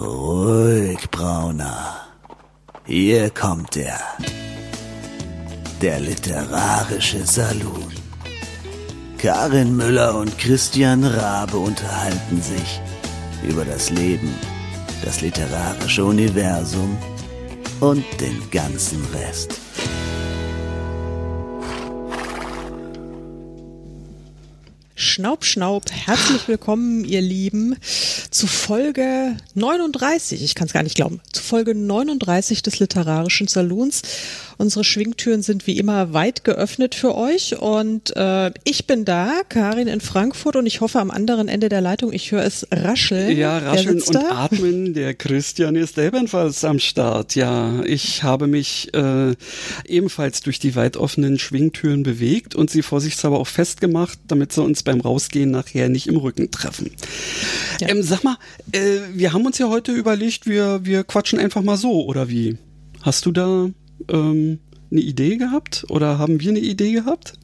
Ruhig, Brauner. Hier kommt er. Der literarische Salon. Karin Müller und Christian Rabe unterhalten sich über das Leben, das literarische Universum und den ganzen Rest. Schnaub, Schnaub, herzlich willkommen, ihr Lieben, zu Folge 39, ich kann es gar nicht glauben, zu Folge 39 des Literarischen Salons. Unsere Schwingtüren sind wie immer weit geöffnet für euch und äh, ich bin da, Karin in Frankfurt und ich hoffe am anderen Ende der Leitung, ich höre es rascheln. Ja, rascheln und da? atmen, der Christian ist ebenfalls am Start. Ja, ich habe mich äh, ebenfalls durch die weit offenen Schwingtüren bewegt und sie vorsichtshalber auch festgemacht, damit sie uns beim Rausgehen nachher nicht im Rücken treffen. Ja. Ähm, sag mal, äh, wir haben uns ja heute überlegt, wir, wir quatschen einfach mal so, oder wie? Hast du da ähm, eine Idee gehabt oder haben wir eine Idee gehabt?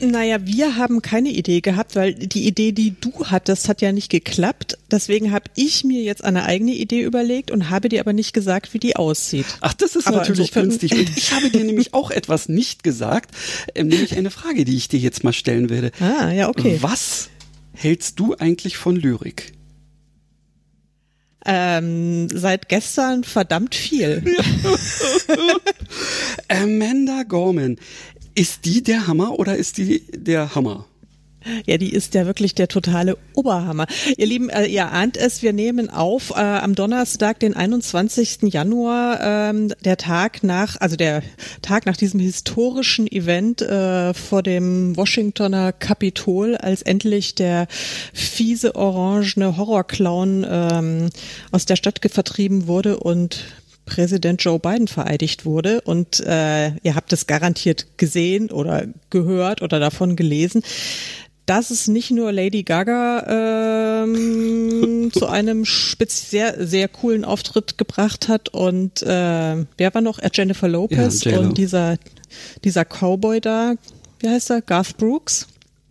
Naja, wir haben keine Idee gehabt, weil die Idee, die du hattest, hat ja nicht geklappt. Deswegen habe ich mir jetzt eine eigene Idee überlegt und habe dir aber nicht gesagt, wie die aussieht. Ach, das ist aber natürlich günstig. Und ich habe dir nämlich auch etwas nicht gesagt, ähm, nämlich eine Frage, die ich dir jetzt mal stellen werde. Ah, ja, okay. Was hältst du eigentlich von Lyrik? Ähm, seit gestern verdammt viel. Amanda Gorman, ist die der Hammer oder ist die der Hammer? Ja, die ist ja wirklich der totale Oberhammer. Ihr Lieben, äh, ihr ahnt es, wir nehmen auf äh, am Donnerstag, den 21. Januar, ähm, der Tag nach, also der Tag nach diesem historischen Event äh, vor dem Washingtoner Kapitol, als endlich der fiese orangene Horrorclown ähm, aus der Stadt vertrieben wurde und Präsident Joe Biden vereidigt wurde. Und äh, ihr habt es garantiert gesehen oder gehört oder davon gelesen dass es nicht nur Lady Gaga ähm, zu einem sehr, sehr coolen Auftritt gebracht hat und äh, wer war noch? Äh, Jennifer Lopez ja, und dieser, dieser Cowboy da, wie heißt er? Garth Brooks?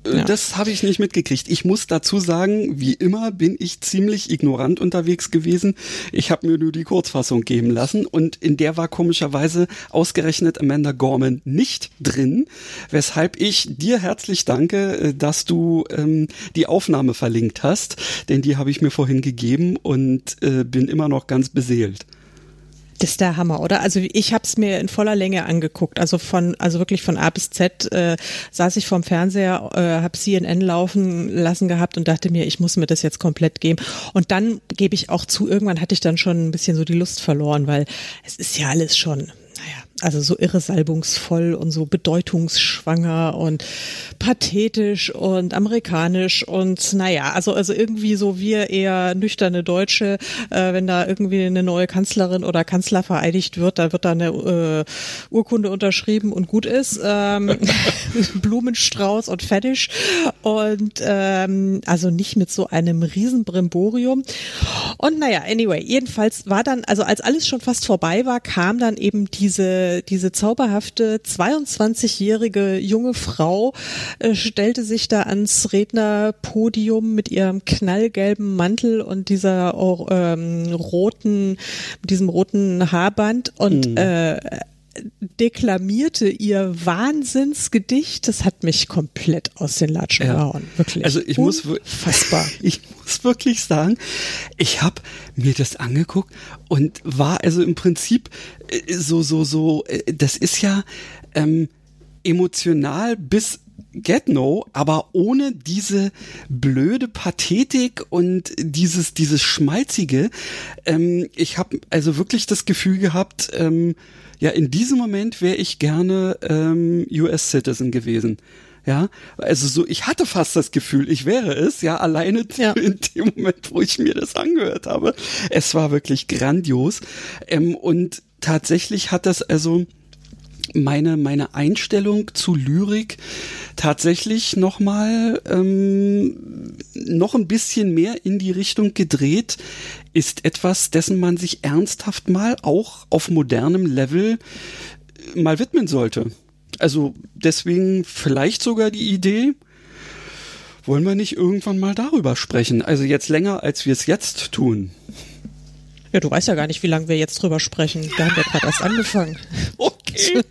Ja. Das habe ich nicht mitgekriegt. Ich muss dazu sagen, wie immer bin ich ziemlich ignorant unterwegs gewesen. Ich habe mir nur die Kurzfassung geben lassen und in der war komischerweise ausgerechnet Amanda Gorman nicht drin, weshalb ich dir herzlich danke, äh, dass du ähm, die Aufnahme verlinkt hast, denn die habe ich mir vorhin gegeben und äh, bin immer noch ganz beseelt. Das ist der Hammer, oder? Also ich habe es mir in voller Länge angeguckt. Also von, also wirklich von A bis Z äh, saß ich vorm Fernseher, äh, habe CNN laufen lassen gehabt und dachte mir, ich muss mir das jetzt komplett geben. Und dann gebe ich auch zu, irgendwann hatte ich dann schon ein bisschen so die Lust verloren, weil es ist ja alles schon, also so irre salbungsvoll und so bedeutungsschwanger und pathetisch und amerikanisch und naja, also, also irgendwie so wir eher nüchterne Deutsche, äh, wenn da irgendwie eine neue Kanzlerin oder Kanzler vereidigt wird, da wird da eine äh, Urkunde unterschrieben und gut ist. Ähm, Blumenstrauß und fertig. Und ähm, also nicht mit so einem Riesenbrimborium. Und naja, anyway, jedenfalls war dann, also als alles schon fast vorbei war, kam dann eben diese diese, zauberhafte 22-jährige junge Frau äh, stellte sich da ans Rednerpodium mit ihrem knallgelben Mantel und dieser ähm, roten, diesem roten Haarband und mhm. äh, deklamierte ihr Wahnsinnsgedicht. Das hat mich komplett aus den Latschen ja. gehauen. Wirklich. Also ich muss, fassbar. ich muss wirklich sagen, ich habe mir das angeguckt und war also im Prinzip äh, so, so, so, äh, das ist ja ähm, emotional bis Get No, aber ohne diese blöde Pathetik und dieses dieses schmalzige. Ähm, ich habe also wirklich das Gefühl gehabt, ähm, ja, in diesem Moment wäre ich gerne ähm, US-Citizen gewesen. Ja, also so, ich hatte fast das Gefühl, ich wäre es, ja, alleine ja. in dem Moment, wo ich mir das angehört habe. Es war wirklich grandios. Ähm, und tatsächlich hat das also meine, meine Einstellung zu Lyrik tatsächlich nochmal ähm, noch ein bisschen mehr in die Richtung gedreht, ist etwas, dessen man sich ernsthaft mal auch auf modernem Level äh, mal widmen sollte. Also deswegen vielleicht sogar die Idee, wollen wir nicht irgendwann mal darüber sprechen? Also jetzt länger, als wir es jetzt tun. Ja, du weißt ja gar nicht, wie lange wir jetzt drüber sprechen. Wir haben ja gerade erst angefangen. Okay.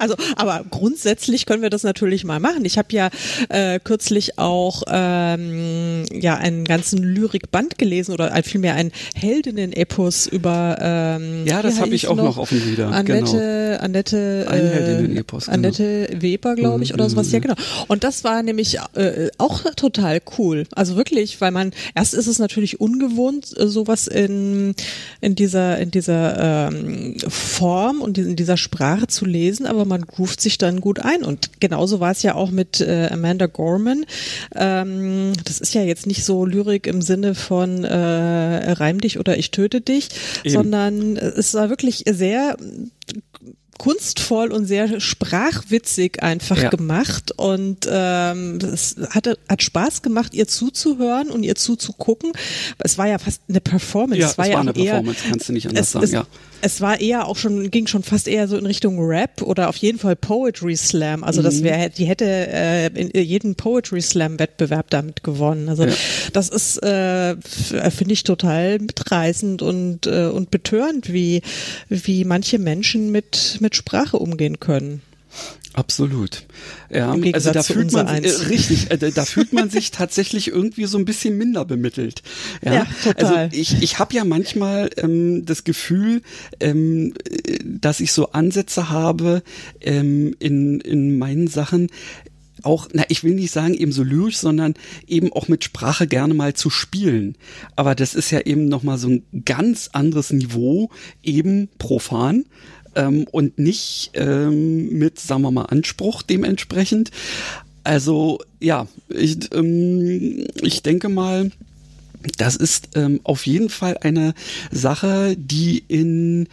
Also, aber grundsätzlich können wir das natürlich mal machen. Ich habe ja äh, kürzlich auch ähm, ja einen ganzen Lyrikband gelesen oder ein, vielmehr ein Heldinnen-Epos über ähm, Ja, das habe ich auch noch? auf dem Lieder. Annette, Genau. Annette, Ein äh, Heldinnen-Epos, genau. Annette Weber, glaube ich, oder sowas. Ja, genau. Und das war nämlich äh, auch total cool. Also wirklich, weil man erst ist es natürlich ungewohnt, äh, sowas in in dieser in dieser ähm, Form und in dieser Sprache zu lesen, aber man groovt sich dann gut ein. Und genauso war es ja auch mit äh, Amanda Gorman. Ähm, das ist ja jetzt nicht so Lyrik im Sinne von äh, Reim dich oder ich töte dich, Eben. sondern es war wirklich sehr kunstvoll und sehr sprachwitzig einfach Ja. gemacht und ähm, es hatte, hat Spaß gemacht, ihr zuzuhören und ihr zuzugucken. Es war ja fast eine Performance. Ja, es war es ja war auch eine eher, Performance, kannst du nicht anders es, sagen, es, ja. Es war eher auch schon, ging schon fast eher so in Richtung Rap oder auf jeden Fall Poetry Slam. Also Mhm. das wäre, die hätte äh, in jeden Poetry Slam Wettbewerb damit gewonnen. Also Ja. das ist, äh, f- finde ich total mitreißend und äh, und betörend, wie wie manche Menschen mit mit Sprache umgehen können. Absolut. Ja, also da fühlt man sich, äh, richtig, äh, da fühlt man sich tatsächlich irgendwie so ein bisschen minder bemittelt. Ja, Ja, total. Also ich, ich habe ja manchmal ähm, das Gefühl, ähm, äh, dass ich so Ansätze habe ähm, in, in meinen Sachen, auch, na, ich will nicht sagen eben so lyrisch, sondern eben auch mit Sprache gerne mal zu spielen. Aber das ist ja eben nochmal so ein ganz anderes Niveau, eben profan ähm, und nicht ähm, mit, sagen wir mal, Anspruch dementsprechend. Also ja, ich, ähm, ich denke mal, das ist ähm, auf jeden Fall eine Sache, die in,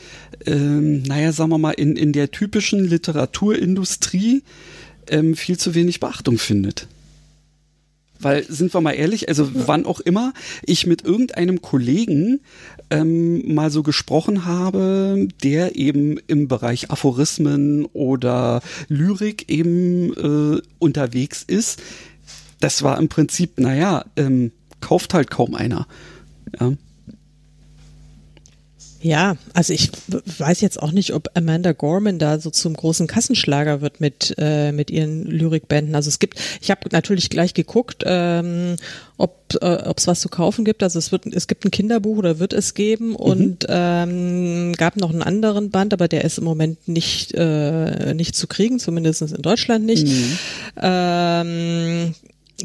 ähm, naja, sagen wir mal, in, in der typischen Literaturindustrie ähm, viel zu wenig Beachtung findet. Weil, sind wir mal ehrlich, also wann auch immer ich mit irgendeinem Kollegen ähm, mal so gesprochen habe, der eben im Bereich Aphorismen oder Lyrik eben äh, unterwegs ist, das war im Prinzip, naja, ähm, kauft halt kaum einer. Ja. Ja, also ich weiß jetzt auch nicht, ob Amanda Gorman da so zum großen Kassenschlager wird mit mit äh, mit ihren Lyrikbänden. Also es gibt, ich habe natürlich gleich geguckt, ähm, ob äh, es was zu kaufen gibt. Also es wird es gibt ein Kinderbuch oder wird es geben und ähm, gab noch einen anderen Band, aber der ist im Moment nicht äh, nicht zu kriegen, zumindest in Deutschland nicht. Ähm,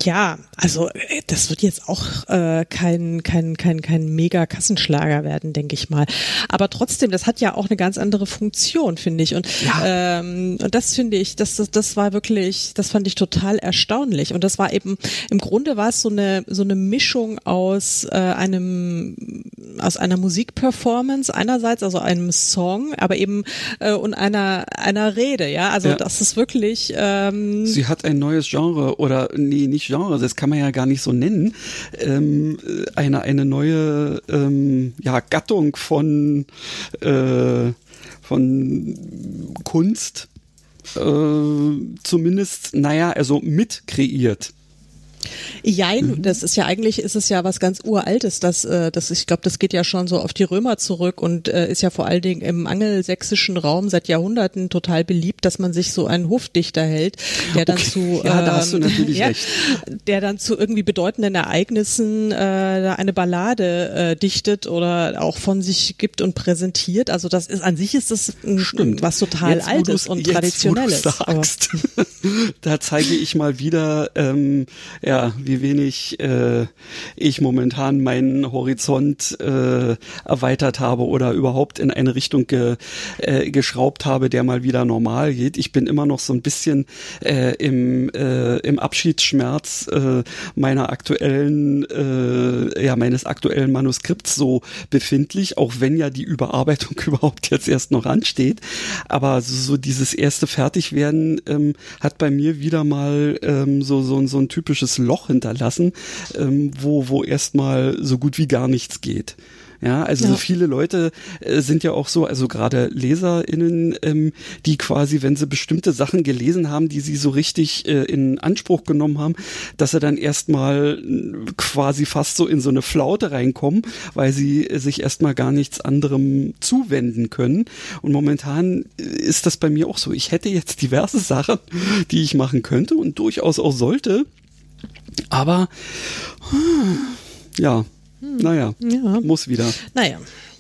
ja, also äh, das wird jetzt auch äh, kein kein kein kein mega Kassenschlager werden, denke ich mal. Aber trotzdem, das hat ja auch eine ganz andere Funktion, finde ich. Und ähm, und das finde ich, das, das das war wirklich, das fand ich total erstaunlich. Und das war eben im Grunde war es so eine so eine Mischung aus äh, einem aus einer Musikperformance einerseits, also einem Song, aber eben äh, und einer einer Rede. Ja, also Ja. das ist wirklich ähm, Sie hat ein neues Genre oder nee, nicht Genre, das kann man ja gar nicht so nennen. Ähm, äh, eine eine neue ähm, ja Gattung von äh, von Kunst äh, zumindest, naja, also mit kreiert. Jein, das ist ja eigentlich, ist es ja was ganz Uraltes, das, äh, das ich glaube, das geht ja schon so auf die Römer zurück und äh, ist ja vor allen Dingen im angelsächsischen Raum seit Jahrhunderten total beliebt, dass man sich so einen Hofdichter hält, der dann Okay. zu, Ja, da hast du natürlich ja, recht. der dann zu irgendwie bedeutenden Ereignissen äh, eine Ballade äh, dichtet oder auch von sich gibt und präsentiert. Also das ist an sich ist das ein, was total Jetzt, Altes und jetzt, Traditionelles. Sagst, da zeige ich mal wieder, ähm, ja, wie wenig äh, ich momentan meinen Horizont äh, erweitert habe oder überhaupt in eine Richtung ge, äh, geschraubt habe, der mal wieder normal geht. Ich bin immer noch so ein bisschen äh, im, äh, im Abschiedsschmerz äh, meiner aktuellen, äh, ja, meines aktuellen Manuskripts so befindlich, auch wenn ja die Überarbeitung überhaupt jetzt erst noch ansteht. Aber so, so dieses erste Fertigwerden ähm, hat bei mir wieder mal ähm, so, so, so ein typisches Loch hinterlassen, ähm, wo, wo erstmal so gut wie gar nichts geht. Ja, also Ja. so viele Leute äh, sind ja auch so, also gerade LeserInnen, ähm, die quasi, wenn sie bestimmte Sachen gelesen haben, die sie so richtig äh, in Anspruch genommen haben, dass sie dann erstmal äh, quasi fast so in so eine Flaute reinkommen, weil sie äh, sich erstmal gar nichts anderem zuwenden können. Und momentan äh, ist das bei mir auch so. Ich hätte jetzt diverse Sachen, die ich machen könnte und durchaus auch sollte. Aber ja, naja, Ja. muss wieder. Naja.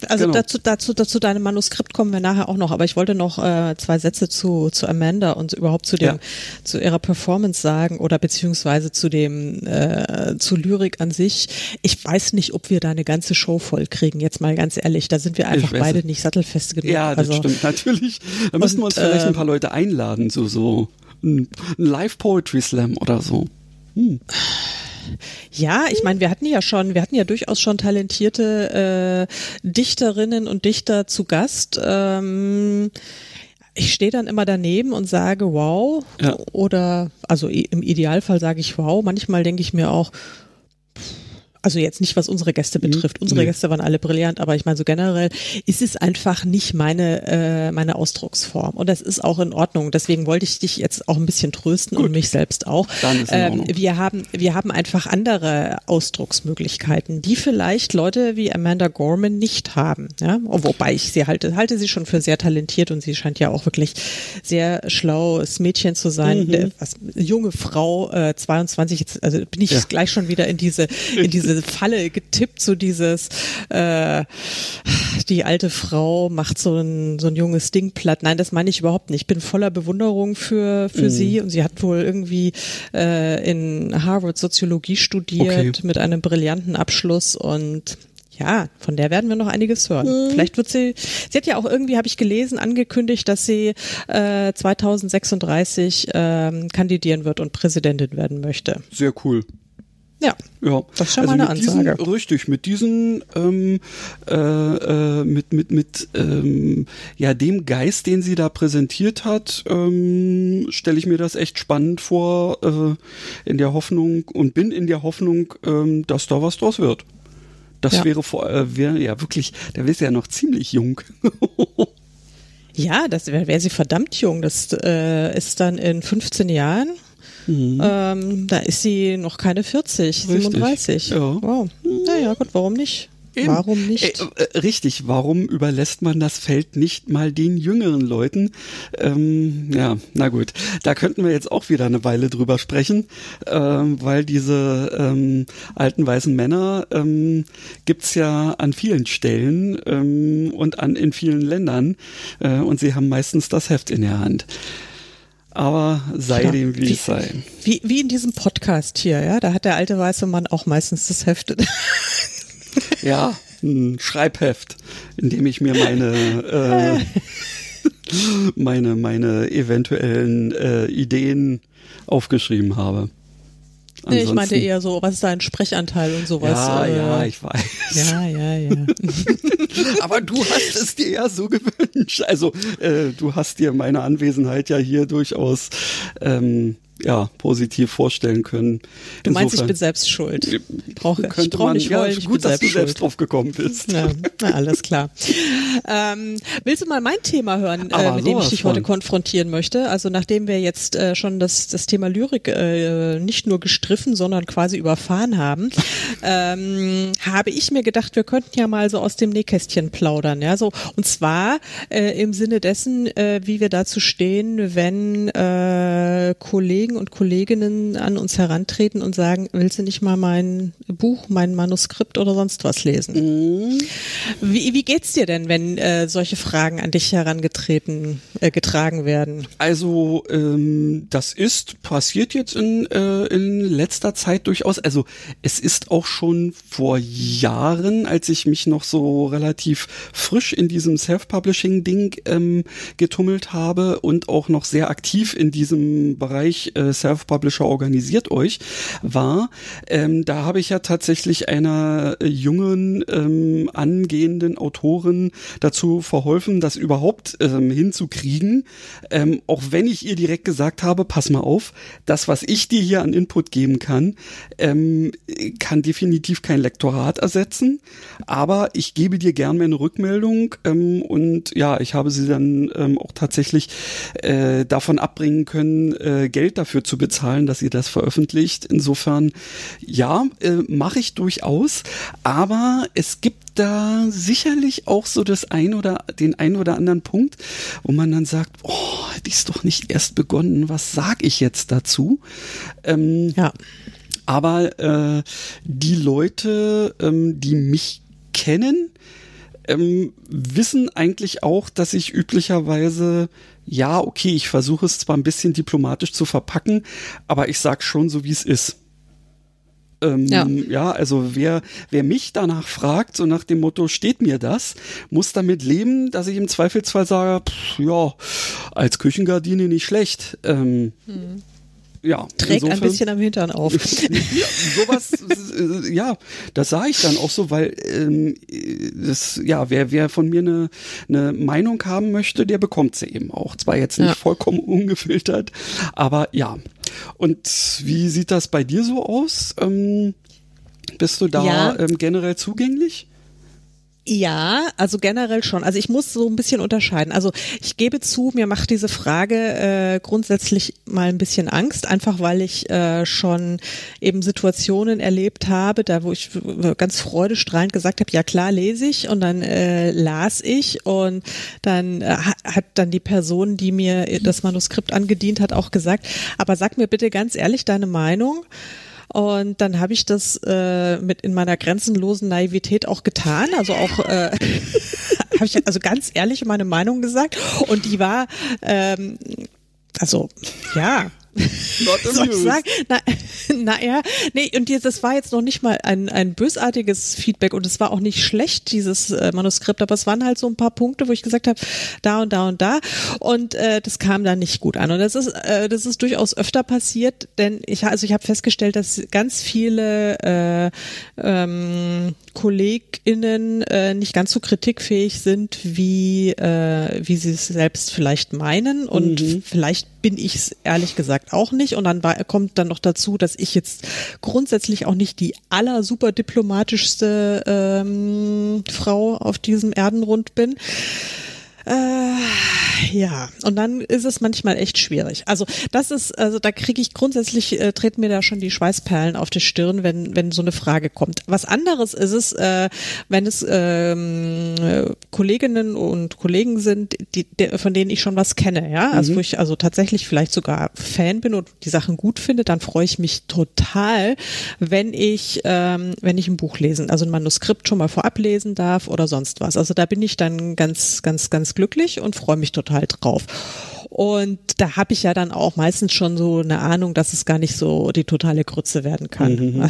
Also Genau. dazu, dazu, dazu deinem Manuskript kommen wir nachher auch noch, aber ich wollte noch äh, zwei Sätze zu, zu Amanda und überhaupt zu dem, Ja. zu ihrer Performance sagen oder beziehungsweise zu dem, äh, zu Lyrik an sich. Ich weiß nicht, ob wir da eine ganze Show voll kriegen, jetzt mal ganz ehrlich. Da sind wir einfach beide nicht sattelfest genug. Ja, das also, stimmt natürlich. Da müssen wir uns vielleicht ein ähm, paar Leute einladen, so so ein ein Live Poetry Slam oder so. Ja, ich meine, wir hatten ja schon, wir hatten ja durchaus schon talentierte äh, Dichterinnen und Dichter zu Gast. Ähm, ich stehe dann immer daneben und sage wow Ja. oder also im Idealfall sage ich wow. Manchmal denke ich mir auch, also jetzt nicht, was unsere Gäste betrifft. Unsere nee. Gäste waren alle brillant, aber ich meine, so generell ist es einfach nicht meine, äh, meine Ausdrucksform. Und das ist auch in Ordnung. Deswegen wollte ich dich jetzt auch ein bisschen trösten und mich selbst auch. Dann ist in ähm, wir haben, wir haben einfach andere Ausdrucksmöglichkeiten, die vielleicht Leute wie Amanda Gorman nicht haben. Ja? Wobei ich sie halte, halte sie schon für sehr talentiert und sie scheint ja auch wirklich sehr schlaues Mädchen zu sein. Mhm. Äh, Was, junge Frau, äh, 22, jetzt, also bin ich Ja. gleich schon wieder in diese, in diese Falle getippt, so dieses, äh, die alte Frau macht so ein, so ein junges Ding platt. Nein, das meine ich überhaupt nicht. Ich bin voller Bewunderung für, für Mhm. sie und sie hat wohl irgendwie äh, in Harvard Soziologie studiert Okay. mit einem brillanten Abschluss und ja, von der werden wir noch einiges hören. Mhm. Vielleicht wird sie, sie hat ja auch irgendwie, habe ich gelesen, angekündigt, dass sie äh, 2036 ähm, kandidieren wird und Präsidentin werden möchte. Sehr cool. Ja, Ja, Das ist schon mal eine mit diesen, Ansage. richtig, mit diesen, ähm, äh, äh, mit, mit, mit, ähm, ja, dem Geist, den sie da präsentiert hat, ähm, stelle ich mir das echt spannend vor, äh, in der Hoffnung und bin in der Hoffnung, ähm, dass da was draus wird. Das Ja. wäre vor, äh, wäre ja wirklich, der ist ja noch ziemlich jung. Ja, das wäre wär sie verdammt jung. Das äh, ist dann in 15 Jahren. Ähm, da ist sie noch keine 40, Mhm. Richtig, 37. ja. Wow. Naja, gut, warum nicht? Eben. Warum nicht? Äh, äh, richtig, warum überlässt man das Feld nicht mal den jüngeren Leuten? Ähm, ja, na gut, da könnten wir jetzt auch wieder eine Weile drüber sprechen, ähm, weil diese ähm, alten weißen Männer ähm, gibt's ja an vielen Stellen ähm, und an in vielen Ländern äh, und sie haben meistens das Heft in der Hand. Aber sei Ja, dem wie wie- es sei. Wie, wie in diesem Podcast hier, ja, da hat der alte weiße Mann auch meistens das Heft. Ja, ein Schreibheft, in dem ich mir meine äh, meine meine eventuellen äh, Ideen aufgeschrieben habe. Nee, ich meinte eher so, was ist dein Sprechanteil und sowas. Ja, äh, ja, ich weiß. ja, ja, ja. Aber du hast es dir ja so gewünscht. Also äh, du hast dir meine Anwesenheit ja hier durchaus ähm, ja positiv vorstellen können. Du meinst, ich bin selbst schuld. Ich brauche man nicht ja heulen, ich gut, bin dass selbst du schuld. selbst drauf gekommen bist. Ja, na, alles klar. Ähm, willst du mal mein Thema hören, äh, mit dem ich dich heute von. konfrontieren möchte? Also nachdem wir jetzt äh, schon das, das Thema Lyrik äh, nicht nur gestriffen, sondern quasi überfahren haben, ähm, habe ich mir gedacht, wir könnten ja mal so aus dem Nähkästchen plaudern. Ja, so und zwar äh, im Sinne dessen, äh, wie wir dazu stehen, wenn äh, Kollegen und Kolleginnen an uns herantreten und sagen, willst du nicht mal mein Buch, mein Manuskript oder sonst was lesen? Wie, wie geht's dir denn, wenn äh, solche Fragen an dich herangetreten, äh, getragen werden? Also ähm, das ist passiert jetzt in, äh, in letzter Zeit durchaus. Also es ist auch schon vor Jahren, als ich mich noch so relativ frisch in diesem Self-Publishing-Ding ähm, getummelt habe und auch noch sehr aktiv in diesem Bereich äh, Self-Publisher organisiert euch war, ähm, da habe ich ja tatsächlich einer äh, jungen ähm, angehenden Autorin dazu verholfen, das überhaupt ähm, hinzukriegen, ähm, auch wenn ich ihr direkt gesagt habe, pass mal auf, das, was ich dir hier an Input geben kann, ähm, kann definitiv kein Lektorat ersetzen, aber ich gebe dir gern meine Rückmeldung ähm, und ja, ich habe sie dann ähm, auch tatsächlich äh, davon abbringen können, äh, Geld dafür zu bezahlen, dass ihr das veröffentlicht. Insofern, ja, äh, mache ich durchaus, aber es gibt da sicherlich auch so das ein oder den ein oder anderen Punkt, wo man dann sagt, oh, die ist doch nicht erst begonnen, was sag ich jetzt dazu? Ähm, ja. Aber äh, die Leute, ähm, die mich kennen, ähm, wissen eigentlich auch, dass ich üblicherweise ja, okay, ich versuche es zwar ein bisschen diplomatisch zu verpacken, aber ich sag schon so, wie es ist. Ähm, ja. ja, also wer, wer mich danach fragt, so nach dem Motto, steht mir das, muss damit leben, dass ich im Zweifelsfall sage, pff, ja, als Küchengardine nicht schlecht. Ähm, hm ja, trägt insofern, ein bisschen am Hintern auf. ja, sowas, äh, ja, das sah ich dann auch so, weil ähm, das, ja, wer, wer von mir eine, eine Meinung haben möchte, der bekommt sie eben auch. Zwar jetzt nicht ja. vollkommen ungefiltert, aber ja. Und wie sieht das bei dir so aus? Ähm, bist du da ja. ähm, generell zugänglich? Ja, also generell schon. Also ich muss so ein bisschen unterscheiden. Also ich gebe zu, mir macht diese Frage äh, grundsätzlich mal ein bisschen Angst, einfach weil ich äh, schon eben Situationen erlebt habe, da wo ich ganz freudestrahlend gesagt habe, ja klar lese ich und dann äh, las ich und dann äh, hat dann die Person, die mir das Manuskript angedient hat, auch gesagt, aber sag mir bitte ganz ehrlich deine Meinung. Und dann habe ich das äh, mit in meiner grenzenlosen Naivität auch getan. Also auch äh, habe ich also ganz ehrlich meine Meinung gesagt. Und die war ähm, also ja, Not Soll ich sagen? Na, naja, nee, und das war jetzt noch nicht mal ein, ein bösartiges Feedback und es war auch nicht schlecht, dieses äh, Manuskript, aber es waren halt so ein paar Punkte, wo ich gesagt habe, da und da und da und äh, das kam dann nicht gut an. Und das ist, äh, das ist durchaus öfter passiert, denn ich, also ich habe festgestellt, dass ganz viele äh, ähm, KollegInnen äh, nicht ganz so kritikfähig sind, wie, äh, wie sie es selbst vielleicht meinen. Und mhm. vielleicht bin ich es ehrlich gesagt auch nicht. Und dann war, kommt dann noch dazu, dass ich jetzt grundsätzlich auch nicht die aller super diplomatischste ähm, Frau auf diesem Erdenrund bin. Äh, ja, und dann ist es manchmal echt schwierig. Also das ist, also da kriege ich grundsätzlich, äh, treten mir da schon die Schweißperlen auf die Stirn, wenn, wenn so eine Frage kommt. Was anderes ist es, äh, wenn es ähm, Kolleginnen und Kollegen sind, die, der, von denen ich schon was kenne, ja, also mhm. wo ich also tatsächlich vielleicht sogar Fan bin und die Sachen gut finde, dann freue ich mich total, wenn ich, ähm, wenn ich ein Buch lesen, also ein Manuskript schon mal vorab lesen darf oder sonst was. Also da bin ich dann ganz, ganz, ganz ganz glücklich und freue mich total drauf. Und da habe ich ja dann auch meistens schon so eine Ahnung, dass es gar nicht so die totale Grütze werden kann. Mhm.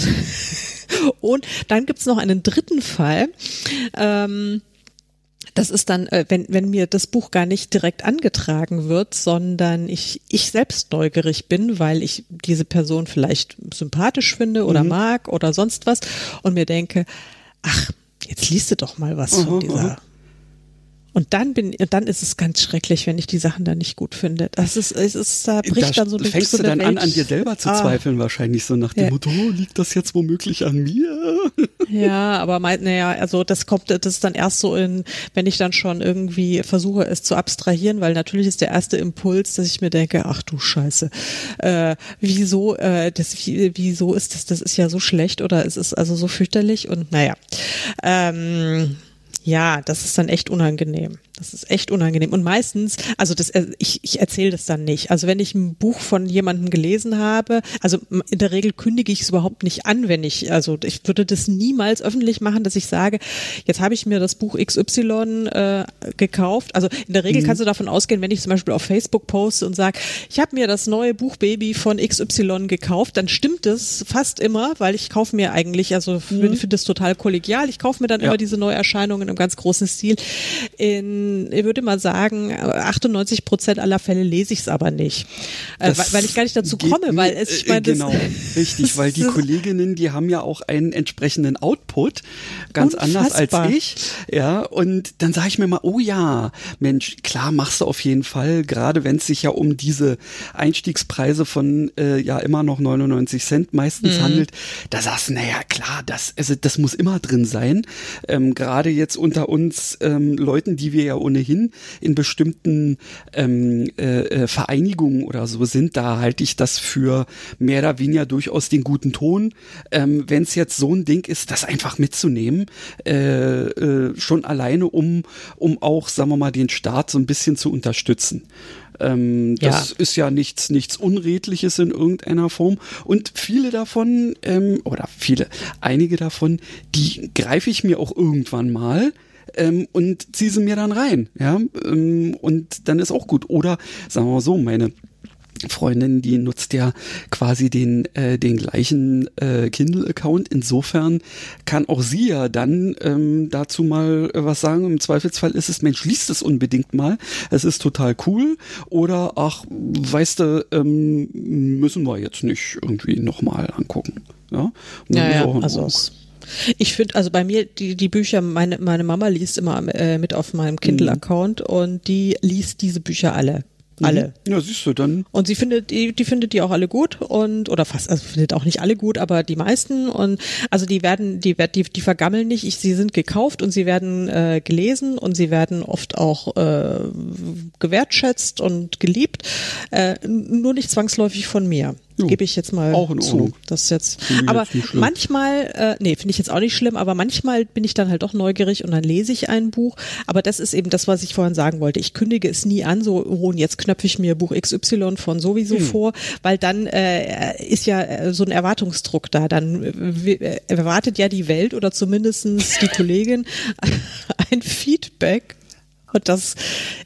Und dann gibt's noch einen dritten Fall. Ähm, das ist dann, äh, wenn, wenn mir das Buch gar nicht direkt angetragen wird, sondern ich, ich selbst neugierig bin, weil ich diese Person vielleicht sympathisch finde oder mhm. mag oder sonst was und mir denke, ach, jetzt liest du doch mal was uh von dieser und dann bin, dann ist es ganz schrecklich, wenn ich die Sachen dann nicht gut finde. Das ist, es ist, da bricht da dann so eine Fängst so du dann Welt. an, an dir selber zu ah. zweifeln, wahrscheinlich so nach dem ja. Motto, oh, liegt das jetzt womöglich an mir? Ja, aber mein, naja, also das kommt, das ist dann erst so in, wenn ich dann schon irgendwie versuche, es zu abstrahieren, weil natürlich ist der erste Impuls, dass ich mir denke, ach du Scheiße, äh, wieso, äh, das, wieso ist das, das ist ja so schlecht oder es ist also so fürchterlich und naja. Ähm, ja, das ist dann echt unangenehm. Das ist echt unangenehm. Und meistens, also das, äh, ich, ich erzähle das dann nicht. Also wenn ich ein Buch von jemandem gelesen habe, also in der Regel kündige ich es überhaupt nicht an, wenn ich, also ich würde das niemals öffentlich machen, dass ich sage, jetzt habe ich mir das Buch XY äh, gekauft. Also in der Regel mhm. kannst du davon ausgehen, wenn ich zum Beispiel auf Facebook poste und sage, ich habe mir das neue Buch Baby von XY gekauft, dann stimmt es fast immer, weil ich kaufe mir eigentlich, also mhm. finde das total kollegial, ich kaufe mir dann ja. immer diese Neuerscheinungen im ganz großen Stil in in, ich würde mal sagen, 98 Prozent aller Fälle lese ich es aber nicht, äh, weil, weil ich gar nicht dazu komme, weil es, ich meine, genau, richtig, weil die Kolleginnen, die haben ja auch einen entsprechenden Output, ganz anders als ich, ja, und dann sage ich mir mal, oh ja, Mensch, klar machst du auf jeden Fall, gerade wenn es sich ja um diese Einstiegspreise von äh, ja immer noch 99 Cent meistens mhm. handelt, da sagst du, naja, klar, das, also das muss immer drin sein. Ähm, gerade jetzt unter uns ähm, Leuten, die wir ja ohnehin in bestimmten ähm, äh, äh, Vereinigungen oder so sind, da halte ich das für mehr oder weniger durchaus den guten Ton. Ähm, wenn es jetzt so ein Ding ist, das einfach mitzunehmen, äh, äh, schon alleine, um, um auch, sagen wir mal, den Staat so ein bisschen zu unterstützen. Ähm, das ja. ist ja nichts, nichts Unredliches in irgendeiner Form. Und viele davon, ähm, oder viele, einige davon, die greife ich mir auch irgendwann mal. Ähm, und ziehe sie mir dann rein, ja, ähm, und dann ist auch gut. Oder sagen wir mal so, meine Freundin, die nutzt ja quasi den, äh, den gleichen äh, Kindle-Account. Insofern kann auch sie ja dann ähm, dazu mal äh, was sagen. Im Zweifelsfall ist es, Mensch, liest es unbedingt mal. Es ist total cool. Oder, ach, weißt du, ähm, müssen wir jetzt nicht irgendwie nochmal angucken. Ja, ja, ja also ich finde, also bei mir, die, die Bücher, meine, meine Mama liest immer äh, mit auf meinem Kindle-Account mhm. und die liest diese Bücher alle. Mhm. Alle. Ja, siehst du dann. Und sie findet, die, die findet die auch alle gut und, oder fast, also findet auch nicht alle gut, aber die meisten und, also die werden, die, die, die vergammeln nicht, ich, sie sind gekauft und sie werden äh, gelesen und sie werden oft auch äh, gewertschätzt und geliebt, äh, nur nicht zwangsläufig von mir. Gebe ich jetzt mal auch in zu. Ordnung. Das ist jetzt, aber jetzt manchmal, äh, nee, finde ich jetzt auch nicht schlimm, aber manchmal bin ich dann halt doch neugierig und dann lese ich ein Buch. Aber das ist eben das, was ich vorhin sagen wollte. Ich kündige es nie an, so, oh, und jetzt knöpfe ich mir Buch XY von sowieso hm. vor, weil dann äh, ist ja äh, so ein Erwartungsdruck da. Dann äh, erwartet ja die Welt oder zumindestens die Kollegin ein Feedback und das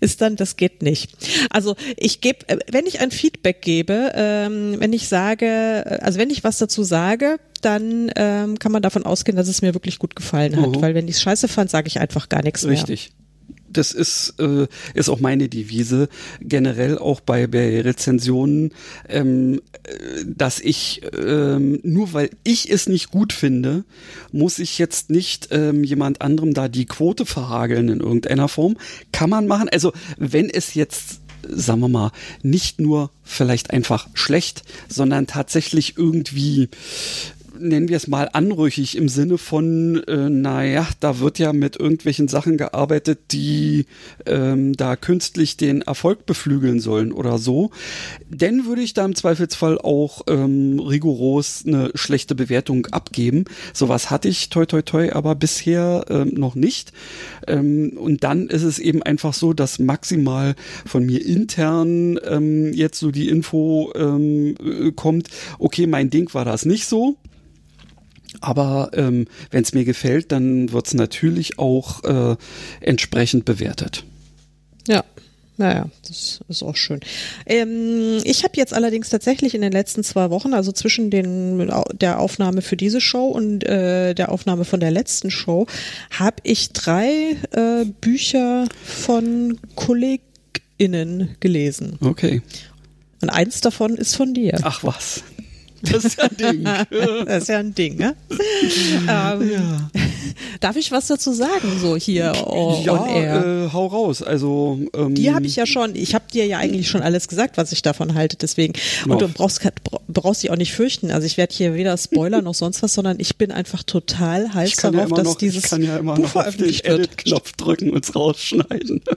ist dann, das geht nicht. Also ich gebe, äh, wenn ich ein Feedback gebe, ähm, wenn ich sage, äh, also wenn ich was dazu sage, dann ähm, kann man davon ausgehen, dass es mir wirklich gut gefallen hat. Uh Weil wenn ich es scheiße fand, sage ich einfach gar nichts Richtig. mehr. Richtig das ist, äh, ist auch meine Devise, generell auch bei, bei Rezensionen, ähm, äh, dass ich, ähm, nur weil ich es nicht gut finde, muss ich jetzt nicht ähm, jemand anderem da die Quote verhageln in irgendeiner Form. Kann man machen. Also wenn es jetzt sagen wir mal, nicht nur vielleicht einfach schlecht, sondern tatsächlich irgendwie nennen wir es mal, anrüchig im Sinne von, äh, naja, da wird ja mit irgendwelchen Sachen gearbeitet, die ähm, da künstlich den Erfolg beflügeln sollen oder so. Denn würde ich da im Zweifelsfall auch ähm, rigoros eine schlechte Bewertung abgeben. Sowas hatte ich toi toi toi aber bisher ähm, noch nicht. Ähm, und dann ist es eben einfach so, dass maximal von mir intern ähm, jetzt so die Info ähm, äh, kommt, okay, mein Ding war das nicht so. Aber ähm, wenn es mir gefällt, dann wird es natürlich auch äh, entsprechend bewertet. Ja. Naja, das ist auch schön. Ähm, ich habe jetzt allerdings tatsächlich in den letzten zwei Wochen, also zwischen den, der Aufnahme für diese Show und äh, der Aufnahme von der letzten Show, habe ich drei äh, Bücher von KollegInnen gelesen. Okay. Und eins davon ist von dir. Ach was. Das ist ja ein Ding. das ist ja ein Ding, ne? ähm, ja. Darf ich was dazu sagen, so hier oh, ja, äh, hau raus. Also ähm, die habe ich ja schon. Ich habe dir ja eigentlich schon alles gesagt, was ich davon halte. Deswegen und du brauchst brauchst dich auch nicht fürchten. Also ich werde hier weder Spoiler noch sonst was, sondern ich bin einfach total heiß darauf, ja dass noch, dieses ich kann ja immer Buch noch auf den Edit-Knopf drücken und es rausschneiden.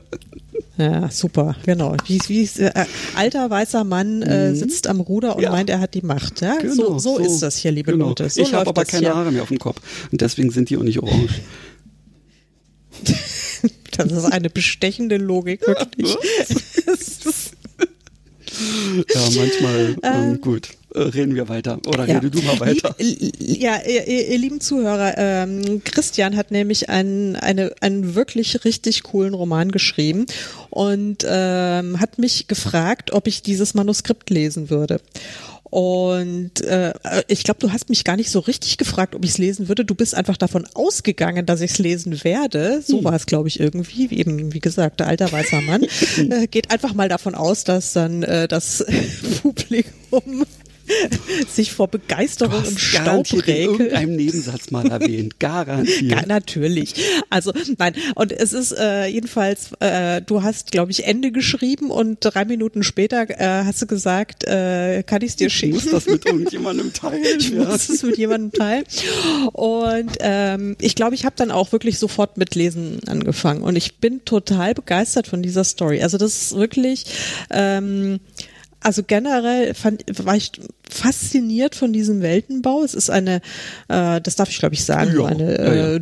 Ja, super, genau. Wie, wie äh, alter weißer Mann äh, mhm. sitzt am Ruder und ja. meint, er hat die Macht. Ja? Genau, so, so, so, ist das hier, liebe genau. Leute. So ich habe aber keine hier. Haare mehr auf dem Kopf und deswegen sind die auch nicht orange. das ist eine bestechende Logik, wirklich. ja, manchmal ähm, ähm, gut. Äh, reden wir weiter. Oder ja. rede du mal weiter. Ja, ihr, ihr lieben Zuhörer, ähm, Christian hat nämlich einen, eine, einen wirklich richtig coolen Roman geschrieben und ähm, hat mich gefragt, ob ich dieses Manuskript lesen würde. Und äh, ich glaube, du hast mich gar nicht so richtig gefragt, ob ich es lesen würde. Du bist einfach davon ausgegangen, dass ich es lesen werde. So hm. war es, glaube ich, irgendwie. Eben, wie gesagt, der alter weißer Mann äh, geht einfach mal davon aus, dass dann äh, das Publikum sich vor Begeisterung im Staub in irgendeinem Nebensatz mal erwähnt, garantiert. Ja, natürlich. Also nein, und es ist äh, jedenfalls, äh, du hast, glaube ich, Ende geschrieben und drei Minuten später äh, hast du gesagt, äh, kann ich es dir schicken? Ich muss das mit irgendjemandem teilen. Ich ja. muss es mit jemandem teilen. Und ähm, ich glaube, ich habe dann auch wirklich sofort mit Lesen angefangen und ich bin total begeistert von dieser Story. Also das ist wirklich ähm, also generell fand, war ich fasziniert von diesem Weltenbau. Es ist eine, äh, das darf ich glaube ich sagen, ja, eine, ja, ja. Äh,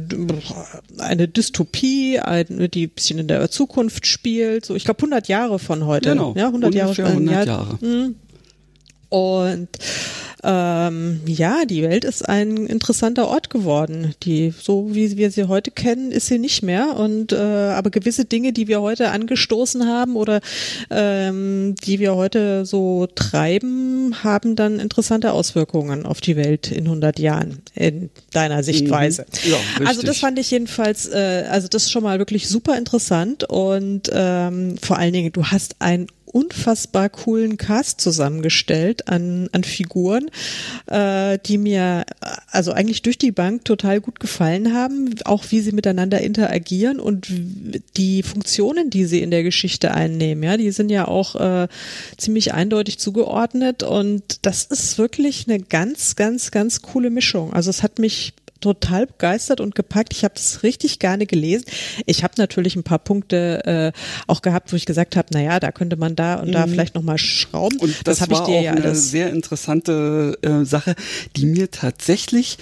eine Dystopie, eine, die ein bisschen in der Zukunft spielt. So, ich glaube 100 Jahre von heute. Genau, ja, 100 Jahre. 100 Jahre. Hm. Und ähm, ja, die Welt ist ein interessanter Ort geworden. Die, so wie wir sie heute kennen, ist sie nicht mehr. Und äh, aber gewisse Dinge, die wir heute angestoßen haben oder ähm, die wir heute so treiben, haben dann interessante Auswirkungen auf die Welt in 100 Jahren in deiner Sichtweise. Mhm. Ja, also das fand ich jedenfalls, äh, also das ist schon mal wirklich super interessant und ähm, vor allen Dingen, du hast ein unfassbar coolen Cast zusammengestellt an, an Figuren, äh, die mir also eigentlich durch die Bank total gut gefallen haben, auch wie sie miteinander interagieren und die Funktionen, die sie in der Geschichte einnehmen. Ja, die sind ja auch äh, ziemlich eindeutig zugeordnet und das ist wirklich eine ganz, ganz, ganz coole Mischung. Also es hat mich total begeistert und gepackt. Ich habe es richtig gerne gelesen. Ich habe natürlich ein paar Punkte äh, auch gehabt, wo ich gesagt habe, naja, da könnte man da und da mhm. vielleicht nochmal schrauben. Und das, das war ich dir auch ja eine sehr interessante äh, Sache, die mir tatsächlich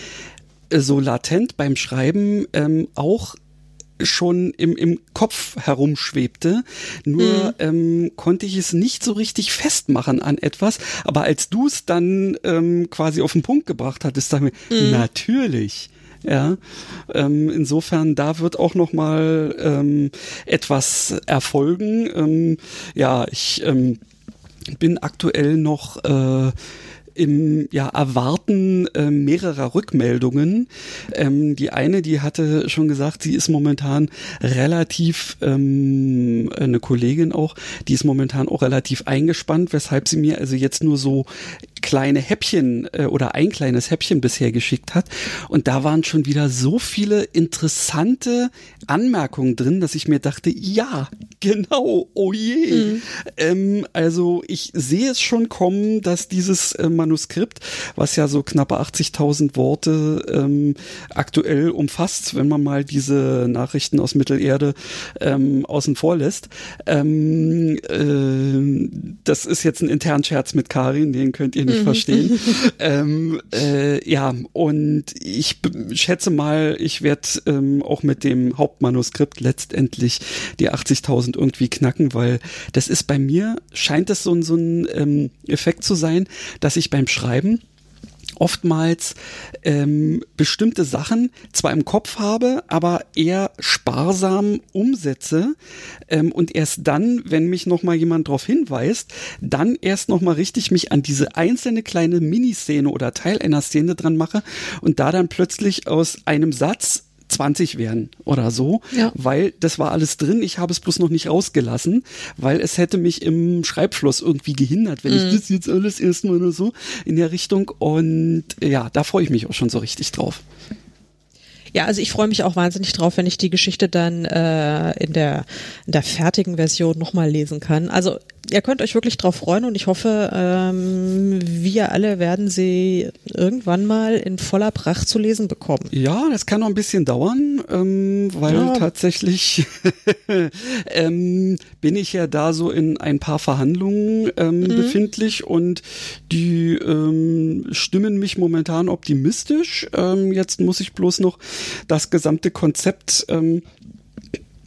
äh, so latent beim Schreiben ähm, auch schon im, im Kopf herumschwebte. Nur mhm. ähm, konnte ich es nicht so richtig festmachen an etwas. Aber als du es dann ähm, quasi auf den Punkt gebracht hattest, dachte ich mir, mhm. natürlich. Ja, ähm, insofern da wird auch noch mal ähm, etwas erfolgen. Ähm, ja, ich ähm, bin aktuell noch äh, im ja, Erwarten äh, mehrerer Rückmeldungen. Ähm, die eine, die hatte schon gesagt, sie ist momentan relativ, ähm, eine Kollegin auch, die ist momentan auch relativ eingespannt, weshalb sie mir also jetzt nur so kleine Häppchen äh, oder ein kleines Häppchen bisher geschickt hat. Und da waren schon wieder so viele interessante Anmerkungen drin, dass ich mir dachte, ja, genau, oh je. Mhm. Ähm, also ich sehe es schon kommen, dass dieses äh, Manuskript, was ja so knappe 80.000 Worte ähm, aktuell umfasst, wenn man mal diese Nachrichten aus Mittelerde ähm, außen vor lässt, ähm, äh, das ist jetzt ein internen Scherz mit Karin, den könnt ihr nicht mhm. verstehen. ähm, äh, ja, und ich schätze mal, ich werde ähm, auch mit dem Hauptmanuskript letztendlich die 80.000 irgendwie knacken, weil das ist bei mir, scheint es so, so ein ähm, Effekt zu sein, dass ich beim Schreiben oftmals ähm, bestimmte Sachen zwar im Kopf habe, aber eher sparsam umsetze ähm, und erst dann, wenn mich noch mal jemand darauf hinweist, dann erst noch mal richtig mich an diese einzelne kleine Miniszene oder Teil einer Szene dran mache und da dann plötzlich aus einem Satz 20 werden oder so, ja. weil das war alles drin. Ich habe es bloß noch nicht rausgelassen, weil es hätte mich im Schreibfluss irgendwie gehindert, wenn mhm. ich das jetzt alles erstmal oder so in der Richtung. Und ja, da freue ich mich auch schon so richtig drauf. Ja, also ich freue mich auch wahnsinnig drauf, wenn ich die Geschichte dann äh, in, der, in der fertigen Version nochmal lesen kann. Also ihr könnt euch wirklich drauf freuen und ich hoffe, ähm, wir alle werden sie irgendwann mal in voller Pracht zu lesen bekommen. Ja, das kann noch ein bisschen dauern, ähm, weil ja. tatsächlich ähm, bin ich ja da so in ein paar Verhandlungen ähm, mhm. befindlich und die ähm, stimmen mich momentan optimistisch. Ähm, jetzt muss ich bloß noch das gesamte Konzept ähm,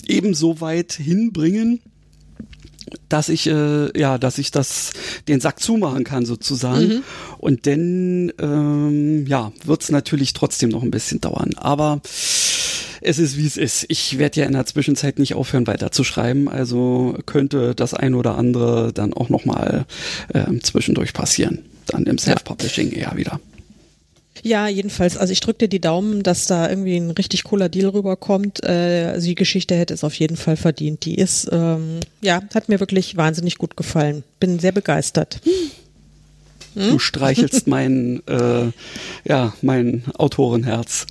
ebenso weit hinbringen, dass ich äh, ja, dass ich das den Sack zumachen kann sozusagen. Mhm. Und dann ähm, ja, wird's natürlich trotzdem noch ein bisschen dauern. Aber es ist wie es ist. Ich werde ja in der Zwischenzeit nicht aufhören weiter zu schreiben, also könnte das ein oder andere dann auch noch mal äh, zwischendurch passieren. dann im Self-Publishing eher wieder. Ja, jedenfalls, also ich drücke dir die Daumen, dass da irgendwie ein richtig cooler Deal rüberkommt. Äh, also die Geschichte hätte es auf jeden Fall verdient. Die ist, ähm, ja, hat mir wirklich wahnsinnig gut gefallen. Bin sehr begeistert. Hm? Du streichelst mein, äh, ja, mein Autorenherz.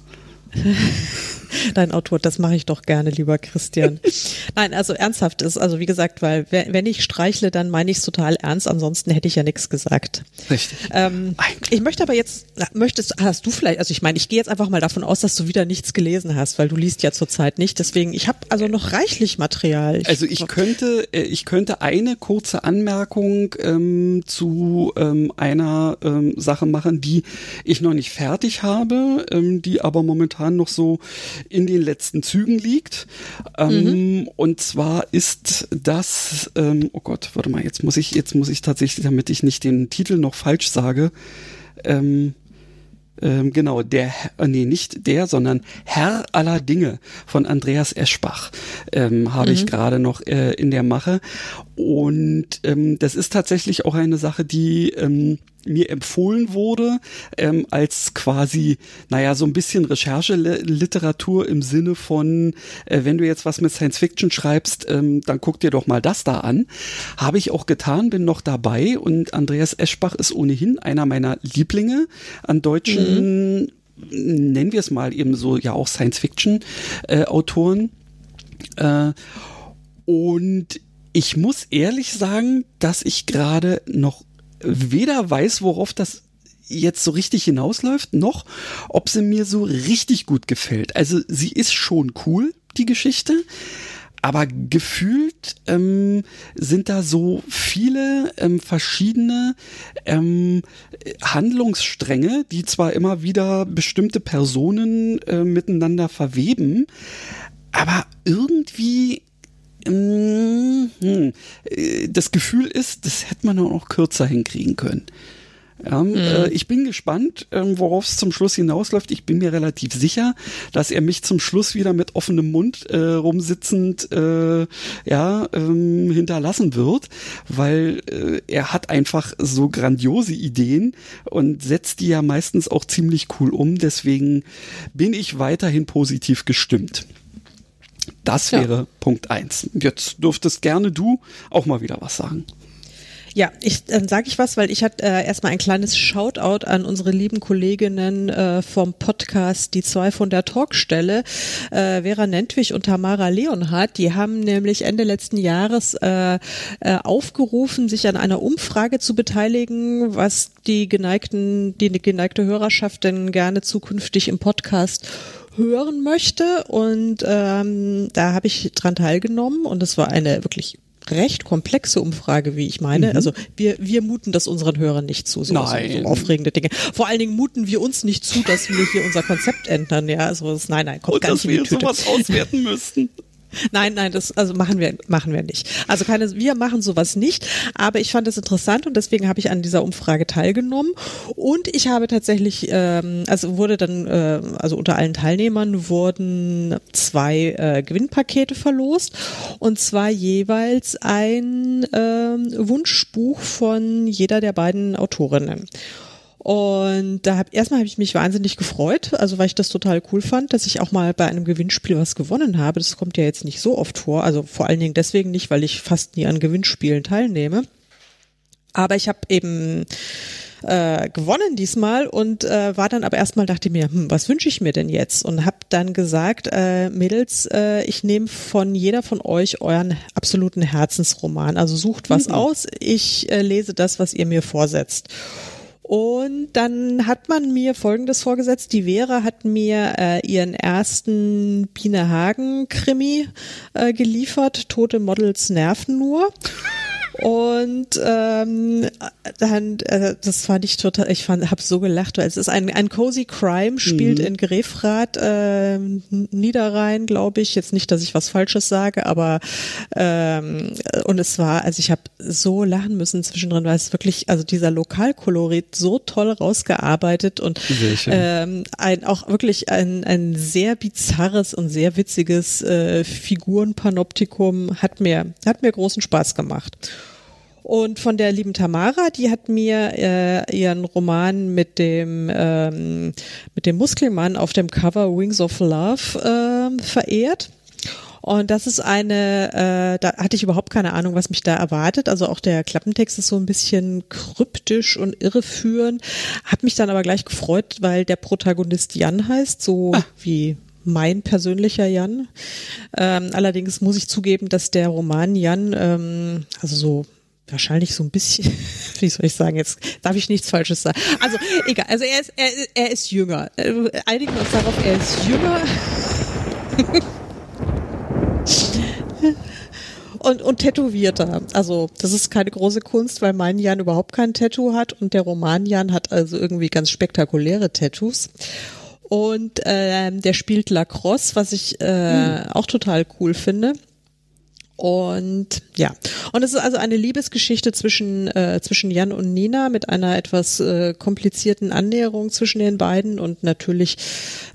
dein Autor, das mache ich doch gerne, lieber Christian. Nein, also ernsthaft ist, also wie gesagt, weil wenn ich streichle, dann meine ich es total ernst, ansonsten hätte ich ja nichts gesagt. Richtig. Ähm, ich möchte aber jetzt, möchtest, hast du vielleicht, also ich meine, ich gehe jetzt einfach mal davon aus, dass du wieder nichts gelesen hast, weil du liest ja zurzeit nicht, deswegen, ich habe also noch reichlich Material. Ich, also ich könnte, äh, ich könnte eine kurze Anmerkung ähm, zu ähm, einer ähm, Sache machen, die ich noch nicht fertig habe, ähm, die aber momentan noch so in den letzten Zügen liegt. Ähm, mhm. Und zwar ist das, ähm, oh Gott, warte mal, jetzt muss ich, jetzt muss ich tatsächlich, damit ich nicht den Titel noch falsch sage, ähm, ähm, genau, der, äh, nee, nicht der, sondern Herr aller Dinge von Andreas Eschbach ähm, habe mhm. ich gerade noch äh, in der Mache. Und ähm, das ist tatsächlich auch eine Sache, die ähm, mir empfohlen wurde, ähm, als quasi, naja, so ein bisschen Rechercheliteratur im Sinne von, äh, wenn du jetzt was mit Science Fiction schreibst, ähm, dann guck dir doch mal das da an. Habe ich auch getan, bin noch dabei und Andreas Eschbach ist ohnehin einer meiner Lieblinge an deutschen, mhm. nennen wir es mal eben so, ja auch Science Fiction äh, Autoren. Äh, und ich muss ehrlich sagen, dass ich gerade noch weder weiß, worauf das jetzt so richtig hinausläuft, noch ob sie mir so richtig gut gefällt. Also sie ist schon cool, die Geschichte. Aber gefühlt ähm, sind da so viele ähm, verschiedene ähm, Handlungsstränge, die zwar immer wieder bestimmte Personen äh, miteinander verweben, aber irgendwie das Gefühl ist, das hätte man auch noch kürzer hinkriegen können. Ja, mhm. äh, ich bin gespannt, ähm, worauf es zum Schluss hinausläuft. Ich bin mir relativ sicher, dass er mich zum Schluss wieder mit offenem Mund äh, rumsitzend äh, ja, ähm, hinterlassen wird, weil äh, er hat einfach so grandiose Ideen und setzt die ja meistens auch ziemlich cool um. Deswegen bin ich weiterhin positiv gestimmt. Das wäre ja. Punkt eins. Jetzt dürftest gerne du auch mal wieder was sagen. Ja, ich dann sage ich was, weil ich hatte äh, erstmal ein kleines Shoutout an unsere lieben Kolleginnen äh, vom Podcast Die zwei von der Talkstelle, äh, Vera Nentwich und Tamara Leonhardt. Die haben nämlich Ende letzten Jahres äh, äh, aufgerufen, sich an einer Umfrage zu beteiligen, was die geneigten, die geneigte Hörerschaft denn gerne zukünftig im Podcast hören möchte. Und ähm, da habe ich dran teilgenommen und es war eine wirklich recht komplexe Umfrage, wie ich meine. Mhm. Also wir, wir muten das unseren Hörern nicht zu, so, nein. so, so aufregende Dinge. Vor allen Dingen muten wir uns nicht zu, dass wir hier unser Konzept ändern. Ja, also das, nein, nein, kommt Und gar nicht in die Tüte. sowas auswerten müssten. Nein, nein, das also machen wir machen wir nicht. Also keine wir machen sowas nicht, aber ich fand es interessant und deswegen habe ich an dieser Umfrage teilgenommen und ich habe tatsächlich ähm, also wurde dann äh, also unter allen Teilnehmern wurden zwei äh, Gewinnpakete verlost und zwar jeweils ein ähm, Wunschbuch von jeder der beiden Autorinnen. Und da hab, erstmal habe ich mich wahnsinnig gefreut, also weil ich das total cool fand, dass ich auch mal bei einem Gewinnspiel was gewonnen habe. Das kommt ja jetzt nicht so oft vor, also vor allen Dingen deswegen nicht, weil ich fast nie an Gewinnspielen teilnehme. Aber ich habe eben äh, gewonnen diesmal und äh, war dann aber erstmal dachte mir, hm, was wünsche ich mir denn jetzt? Und habe dann gesagt, äh, Mädels, äh, ich nehme von jeder von euch euren absoluten Herzensroman. Also sucht was mhm. aus, ich äh, lese das, was ihr mir vorsetzt. Und dann hat man mir Folgendes vorgesetzt. Die Vera hat mir äh, ihren ersten Biene Hagen Krimi äh, geliefert. Tote Models nerven nur. Und ähm, dann, äh, das fand ich total, ich fand, habe so gelacht, weil es ist ein, ein Cozy Crime, spielt mhm. in Grefrath, äh, Niederrhein, glaube ich. Jetzt nicht, dass ich was Falsches sage, aber ähm, und es war, also ich habe so lachen müssen zwischendrin, weil es wirklich, also dieser Lokalkolorit so toll rausgearbeitet und ähm, ein auch wirklich ein, ein sehr bizarres und sehr witziges äh, Figurenpanoptikum hat mir, hat mir großen Spaß gemacht. Und von der lieben Tamara, die hat mir äh, ihren Roman mit dem ähm, mit dem Muskelmann auf dem Cover Wings of Love äh, verehrt. Und das ist eine, äh, da hatte ich überhaupt keine Ahnung, was mich da erwartet. Also auch der Klappentext ist so ein bisschen kryptisch und irreführend. Hab mich dann aber gleich gefreut, weil der Protagonist Jan heißt, so ah. wie mein persönlicher Jan. Ähm, allerdings muss ich zugeben, dass der Roman Jan, ähm, also so wahrscheinlich so ein bisschen, wie soll ich sagen, jetzt darf ich nichts Falsches sagen. Also egal, also er ist, er, er ist jünger. Äh, einigen uns darauf, er ist jünger. und, und tätowierter. Also das ist keine große Kunst, weil mein Jan überhaupt kein Tattoo hat und der Roman Jan hat also irgendwie ganz spektakuläre Tattoos. Und ähm, der spielt Lacrosse, was ich äh, hm. auch total cool finde. Und ja, und es ist also eine Liebesgeschichte zwischen äh, zwischen Jan und Nina mit einer etwas äh, komplizierten Annäherung zwischen den beiden und natürlich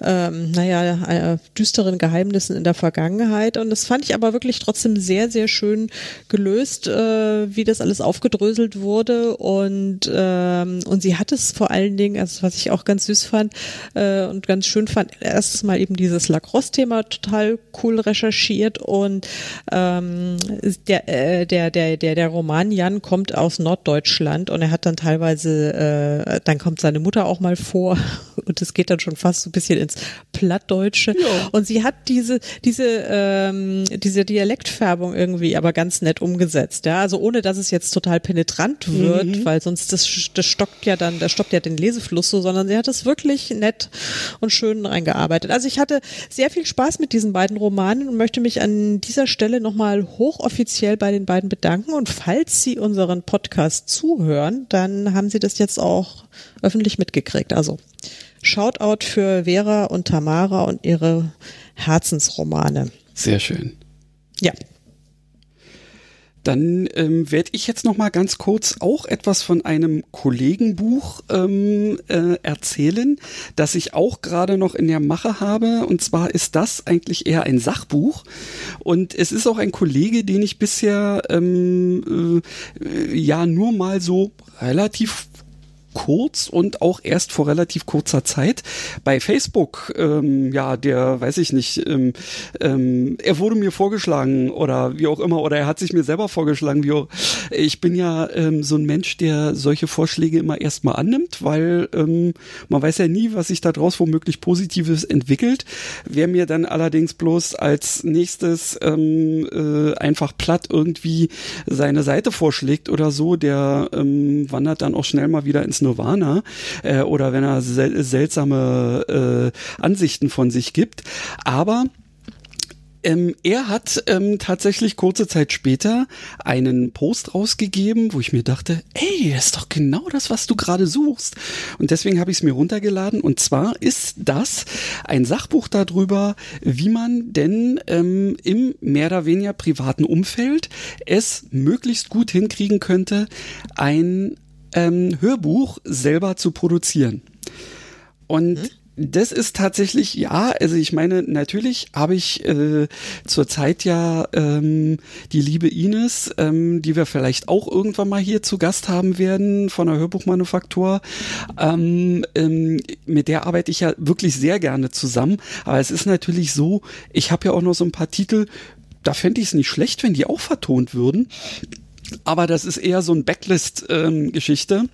ähm, naja äh, düsteren Geheimnissen in der Vergangenheit. Und das fand ich aber wirklich trotzdem sehr sehr schön gelöst, äh, wie das alles aufgedröselt wurde. Und ähm, und sie hat es vor allen Dingen, also was ich auch ganz süß fand äh, und ganz schön fand, erstes Mal eben dieses Lacrosse-Thema total cool recherchiert. Und ähm, ähm, der, äh, der, der, der, der Roman Jan kommt aus Norddeutschland und er hat dann teilweise, äh, dann kommt seine Mutter auch mal vor und es geht dann schon fast so ein bisschen ins Plattdeutsche. Ja. Und sie hat diese, diese, ähm, diese Dialektfärbung irgendwie aber ganz nett umgesetzt, ja. Also ohne dass es jetzt total penetrant wird, mhm. weil sonst das, das stockt ja dann, das stoppt ja den Lesefluss so, sondern sie hat es wirklich nett und schön eingearbeitet. Also ich hatte sehr viel Spaß mit diesen beiden Romanen und möchte mich an dieser Stelle nochmal hochoffiziell bei den beiden bedanken und falls Sie unseren Podcast zuhören, dann haben Sie das jetzt auch öffentlich mitgekriegt. Also Shoutout für Vera und Tamara und ihre Herzensromane. Sehr schön. Ja, dann ähm, werde ich jetzt noch mal ganz kurz auch etwas von einem Kollegenbuch ähm, äh, erzählen, das ich auch gerade noch in der Mache habe. Und zwar ist das eigentlich eher ein Sachbuch. Und es ist auch ein Kollege, den ich bisher ähm, äh, ja nur mal so relativ kurz und auch erst vor relativ kurzer Zeit bei Facebook. Ähm, ja, der weiß ich nicht. Ähm, ähm, er wurde mir vorgeschlagen oder wie auch immer oder er hat sich mir selber vorgeschlagen. Wie auch, ich bin ja ähm, so ein Mensch, der solche Vorschläge immer erstmal annimmt, weil ähm, man weiß ja nie, was sich daraus womöglich Positives entwickelt. Wer mir dann allerdings bloß als nächstes ähm, äh, einfach platt irgendwie seine Seite vorschlägt oder so, der ähm, wandert dann auch schnell mal wieder ins Nirvana äh, oder wenn er sel seltsame äh, Ansichten von sich gibt. Aber ähm, er hat ähm, tatsächlich kurze Zeit später einen Post rausgegeben, wo ich mir dachte, ey, das ist doch genau das, was du gerade suchst. Und deswegen habe ich es mir runtergeladen. Und zwar ist das ein Sachbuch darüber, wie man denn ähm, im mehr oder weniger privaten Umfeld es möglichst gut hinkriegen könnte, ein ähm, Hörbuch selber zu produzieren. Und mhm das ist tatsächlich, ja, also ich meine, natürlich habe ich äh, zurzeit ja ähm, die liebe Ines, ähm, die wir vielleicht auch irgendwann mal hier zu Gast haben werden von der Hörbuchmanufaktur. Ähm, ähm, mit der arbeite ich ja wirklich sehr gerne zusammen. Aber es ist natürlich so, ich habe ja auch noch so ein paar Titel, da fände ich es nicht schlecht, wenn die auch vertont würden. Aber das ist eher so ein Backlist-Geschichte. Ähm,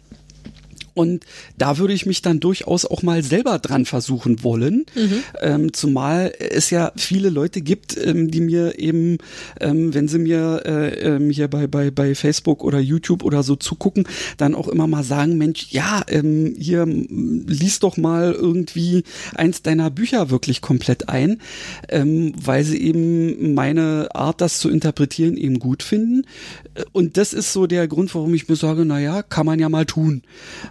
und da würde ich mich dann durchaus auch mal selber dran versuchen wollen. Mhm. Ähm, zumal es ja viele Leute gibt, ähm, die mir eben, ähm, wenn sie mir äh, ähm, hier bei, bei, bei Facebook oder YouTube oder so zugucken, dann auch immer mal sagen, Mensch, ja, ähm, hier liest doch mal irgendwie eins deiner Bücher wirklich komplett ein, ähm, weil sie eben meine Art, das zu interpretieren, eben gut finden. Und das ist so der Grund, warum ich mir sage, na ja, kann man ja mal tun.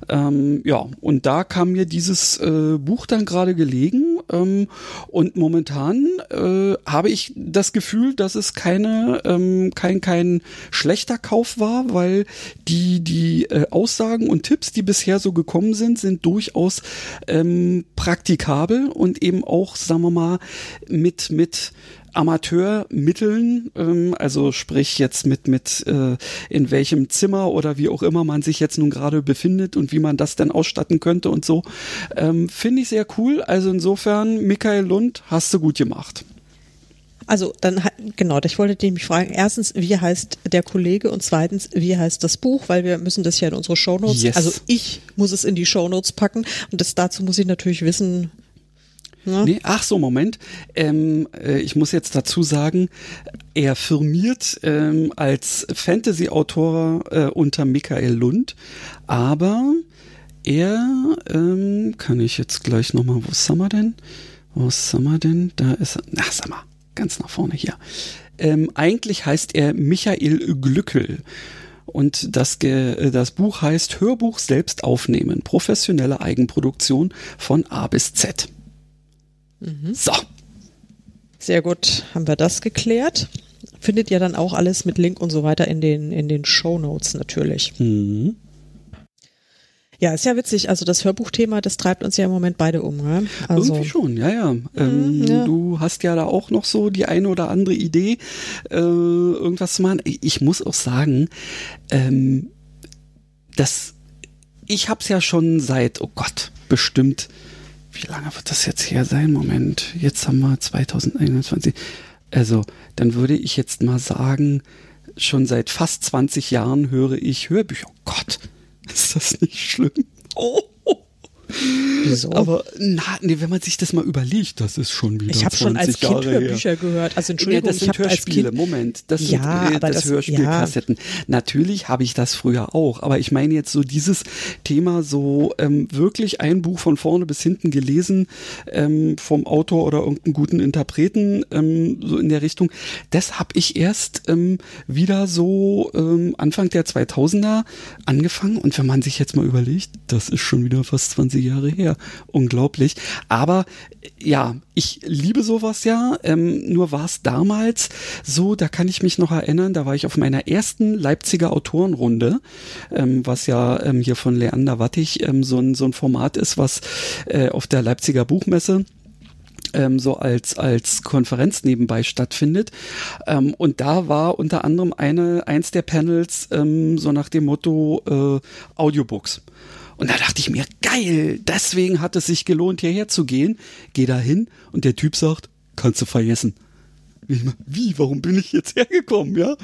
Ähm, ja, und da kam mir dieses äh, Buch dann gerade gelegen ähm, und momentan äh, habe ich das Gefühl, dass es keine ähm, kein kein schlechter Kauf war, weil die die äh, Aussagen und Tipps, die bisher so gekommen sind, sind durchaus ähm, praktikabel und eben auch, sagen wir mal, mit mit Amateurmitteln, ähm, also sprich jetzt mit, mit äh, in welchem Zimmer oder wie auch immer man sich jetzt nun gerade befindet und wie man das denn ausstatten könnte und so. Ähm, Finde ich sehr cool. Also insofern, Michael Lund, hast du gut gemacht. Also dann genau, ich wollte dich mich fragen. Erstens, wie heißt der Kollege und zweitens, wie heißt das Buch, weil wir müssen das ja in unsere Shownotes. Yes. Also ich muss es in die Shownotes packen und das dazu muss ich natürlich wissen. Ja. Nee, ach so, Moment. Ähm, äh, ich muss jetzt dazu sagen, er firmiert ähm, als Fantasy-Autor äh, unter Michael Lund, aber er ähm, kann ich jetzt gleich nochmal, wo ist wir denn? Wo ist wir denn? Da ist er. Ach, mal ganz nach vorne hier. Ähm, eigentlich heißt er Michael Glückel. Und das, das Buch heißt Hörbuch selbst aufnehmen. Professionelle Eigenproduktion von A bis Z. Mhm. So. Sehr gut. Haben wir das geklärt? Findet ihr dann auch alles mit Link und so weiter in den, in den Show Notes natürlich. Mhm. Ja, ist ja witzig. Also das Hörbuchthema, das treibt uns ja im Moment beide um. Ne? Also, Irgendwie schon, ja, ja. Ähm, mhm, ja. Du hast ja da auch noch so die eine oder andere Idee, äh, irgendwas zu machen. Ich muss auch sagen, ähm, dass ich hab's ja schon seit, oh Gott, bestimmt, wie lange wird das jetzt her sein? Moment, jetzt haben wir 2021. Also, dann würde ich jetzt mal sagen, schon seit fast 20 Jahren höre ich Hörbücher. Oh Gott, ist das nicht schlimm? Oh. Wieso? Aber na, nee, wenn man sich das mal überlegt, das ist schon wieder Ich habe schon als Kind Jahre Hörbücher her. gehört. Also Entschuldigung, ja, das sind Hörspiele. Moment, das ja, sind äh, das, das Hörspielkassetten. Ja. Natürlich habe ich das früher auch, aber ich meine jetzt so dieses Thema so ähm, wirklich ein Buch von vorne bis hinten gelesen ähm, vom Autor oder irgendeinen guten Interpreten ähm, so in der Richtung. Das habe ich erst ähm, wieder so ähm, Anfang der 2000er angefangen und wenn man sich jetzt mal überlegt, das ist schon wieder fast 20 Jahre her. Unglaublich. Aber ja, ich liebe sowas ja. Ähm, nur war es damals so, da kann ich mich noch erinnern, da war ich auf meiner ersten Leipziger Autorenrunde, ähm, was ja ähm, hier von Leander Wattig ähm, so, ein, so ein Format ist, was äh, auf der Leipziger Buchmesse ähm, so als als Konferenz nebenbei stattfindet. Ähm, und da war unter anderem eine eins der Panels so nach dem Motto äh, Audiobooks. Und da dachte ich mir, geil, deswegen hat es sich gelohnt, hierher zu gehen. Geh da hin und der Typ sagt, kannst du vergessen. Wie, warum bin ich jetzt hergekommen, ja?